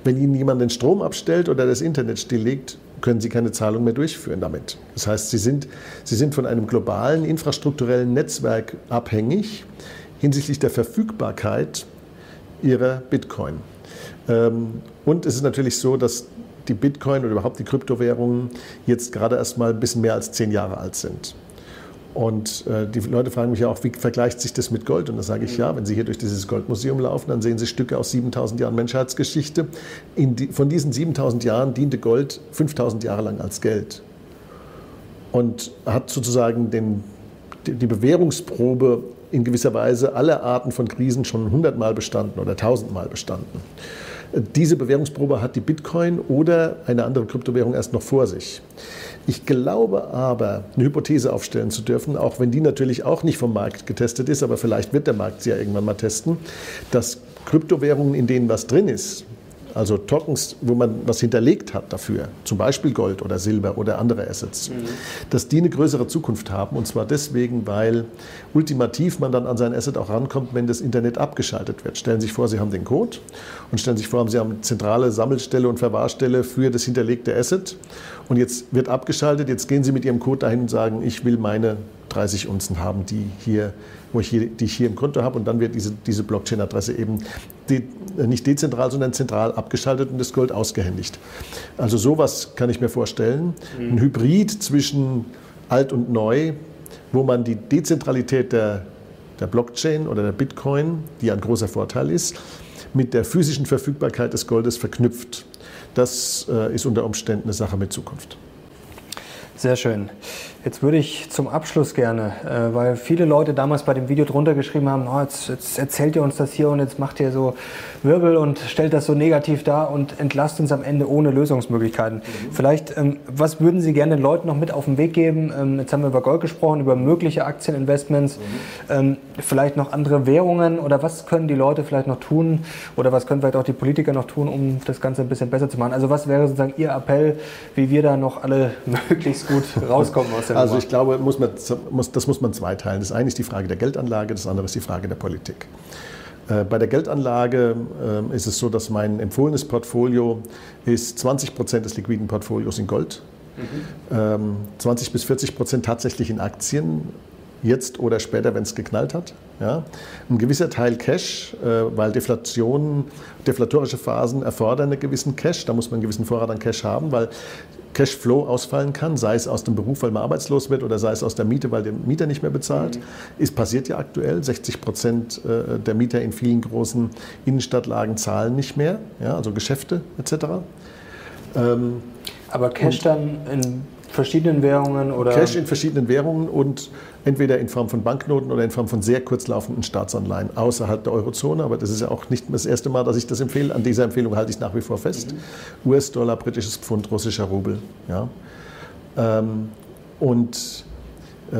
Wenn Ihnen jemand den Strom abstellt oder das Internet stilllegt, können Sie keine Zahlung mehr durchführen damit. Das heißt, Sie sind, Sie sind von einem globalen infrastrukturellen Netzwerk abhängig hinsichtlich der Verfügbarkeit Ihrer Bitcoin. Ähm, und es ist natürlich so, dass die Bitcoin oder überhaupt die Kryptowährungen jetzt gerade erst mal ein bisschen mehr als zehn Jahre alt sind. Und äh, die Leute fragen mich ja auch, wie vergleicht sich das mit Gold? Und da sage ich ja, wenn Sie hier durch dieses Goldmuseum laufen, dann sehen Sie Stücke aus 7000 Jahren Menschheitsgeschichte. Die, von diesen 7000 Jahren diente Gold 5000 Jahre lang als Geld. Und hat sozusagen den, die Bewährungsprobe in gewisser Weise aller Arten von Krisen schon hundertmal bestanden oder tausendmal bestanden. Diese Bewährungsprobe hat die Bitcoin oder eine andere Kryptowährung erst noch vor sich. Ich glaube aber, eine Hypothese aufstellen zu dürfen, auch wenn die natürlich auch nicht vom Markt getestet ist, aber vielleicht wird der Markt sie ja irgendwann mal testen, dass Kryptowährungen, in denen was drin ist, also Tokens, wo man was hinterlegt hat dafür, zum Beispiel Gold oder Silber oder andere Assets, mhm. dass die eine größere Zukunft haben. Und zwar deswegen, weil ultimativ man dann an sein Asset auch rankommt, wenn das Internet abgeschaltet wird. Stellen Sie sich vor, Sie haben den Code und stellen Sie sich vor, Sie haben eine zentrale Sammelstelle und Verwahrstelle für das hinterlegte Asset. Und jetzt wird abgeschaltet, jetzt gehen Sie mit Ihrem Code dahin und sagen, ich will meine 30 Unzen haben, die, hier, wo ich hier, die ich hier im Konto habe. Und dann wird diese, diese Blockchain-Adresse eben de, nicht dezentral, sondern zentral abgeschaltet und das Gold ausgehändigt. Also sowas kann ich mir vorstellen. Mhm. Ein Hybrid zwischen alt und neu, wo man die Dezentralität der, der Blockchain oder der Bitcoin, die ein großer Vorteil ist, mit der physischen Verfügbarkeit des Goldes verknüpft. Das äh, ist unter Umständen eine Sache mit Zukunft. Sehr schön. Jetzt würde ich zum Abschluss gerne, äh, weil viele Leute damals bei dem Video drunter geschrieben haben, oh, jetzt, jetzt, erzählt ihr uns das hier und jetzt macht ihr so Wirbel und stellt das so negativ dar und entlasst uns am Ende ohne Lösungsmöglichkeiten. Mhm. Vielleicht, ähm, was würden Sie gerne den Leuten noch mit auf den Weg geben? Ähm, jetzt haben wir über Gold gesprochen, über mögliche Aktieninvestments, mhm. ähm, vielleicht noch andere Währungen oder was können die Leute vielleicht noch tun oder was können vielleicht auch die Politiker noch tun, um das Ganze ein bisschen besser zu machen? Also was wäre sozusagen Ihr Appell, wie wir da noch alle (laughs) möglichst gut rauskommen aus der Also ich glaube, muss man, muss, das muss man zweiteilen. Das eine ist die Frage der Geldanlage, das andere ist die Frage der Politik. Äh, bei der Geldanlage äh, ist es so, dass mein empfohlenes Portfolio ist 20 Prozent des liquiden Portfolios in Gold, mhm. 20 bis 40 Prozent tatsächlich in Aktien, jetzt oder später, wenn es geknallt hat. Ja. Ein gewisser Teil Cash, äh, weil Deflation, deflatorische Phasen erfordern einen gewissen Cash. Da muss man einen gewissen Vorrat an Cash haben, weil Cashflow ausfallen kann, sei es aus dem Beruf, weil man arbeitslos wird oder sei es aus der Miete, weil der Mieter nicht mehr bezahlt. Mhm. Ist passiert ja aktuell. 60 Prozent äh, der Mieter in vielen großen Innenstadtlagen zahlen nicht mehr, ja, also Geschäfte etc. Ähm, Aber Cash dann in verschiedenen Währungen oder? Cash in verschiedenen Währungen und entweder in Form von Banknoten oder in Form von sehr kurzlaufenden Staatsanleihen außerhalb der Eurozone. Aber das ist ja auch nicht das erste Mal, dass ich das empfehle. An dieser Empfehlung halte ich nach wie vor fest. Mhm. US-Dollar, britisches Pfund, russischer Rubel. Ja. Ähm, und äh,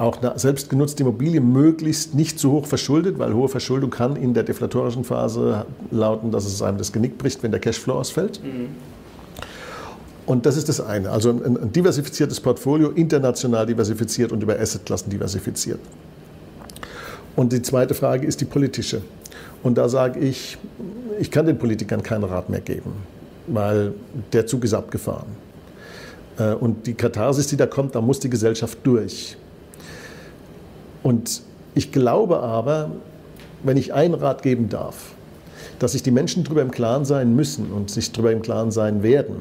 auch eine selbstgenutzte Immobilie möglichst nicht zu hoch verschuldet, weil hohe Verschuldung kann in der deflatorischen Phase lauten, dass es einem das Genick bricht, wenn der Cashflow ausfällt. Mhm. Und das ist das eine. Also ein, diversifiziertes Portfolio, international diversifiziert und über Assetklassen diversifiziert. Und die zweite Frage ist die politische. Und da sage ich, ich kann den Politikern keinen Rat mehr geben, weil der Zug ist abgefahren. Äh, und die Katharsis, die da kommt, da muss die Gesellschaft durch. Und ich glaube aber, wenn ich einen Rat geben darf, dass sich die Menschen darüber im Klaren sein müssen und sich darüber im Klaren sein werden,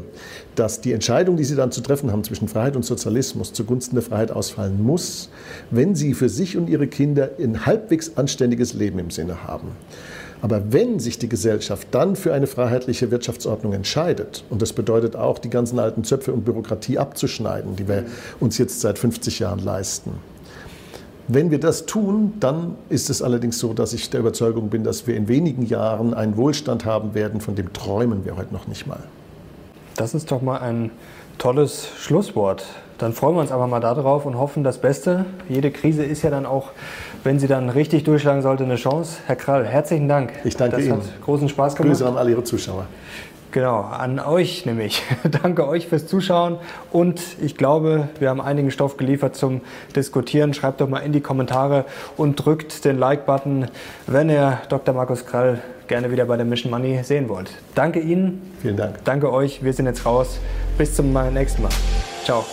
dass die Entscheidung, die sie dann zu treffen haben zwischen Freiheit und Sozialismus zugunsten der Freiheit ausfallen muss, wenn sie für sich und ihre Kinder ein halbwegs anständiges Leben im Sinne haben. Aber wenn sich die Gesellschaft dann für eine freiheitliche Wirtschaftsordnung entscheidet, und das bedeutet auch, die ganzen alten Zöpfe und Bürokratie abzuschneiden, die wir uns jetzt seit 50 Jahren leisten, wenn wir das tun, dann ist es allerdings so, dass ich der Überzeugung bin, dass wir in wenigen Jahren einen Wohlstand haben werden, von dem träumen wir heute noch nicht mal. Das ist doch mal ein tolles Schlusswort. Dann freuen wir uns aber mal darauf und hoffen das Beste. Jede Krise ist ja dann auch, wenn sie dann richtig durchschlagen sollte, eine Chance. Herr Krall, herzlichen Dank. Ich danke das Ihnen. Das hat großen Spaß gemacht. Grüße an alle Ihre Zuschauer. Genau, an euch nämlich. (laughs) Danke euch fürs Zuschauen und ich glaube, wir haben einigen Stoff geliefert zum Diskutieren. Schreibt doch mal in die Kommentare und drückt den Like-Button, wenn ihr Dr. Markus Krall gerne wieder bei der Mission Money sehen wollt. Danke Ihnen. Vielen Dank. Danke euch. Wir sind jetzt raus. Bis zum nächsten Mal. Ciao.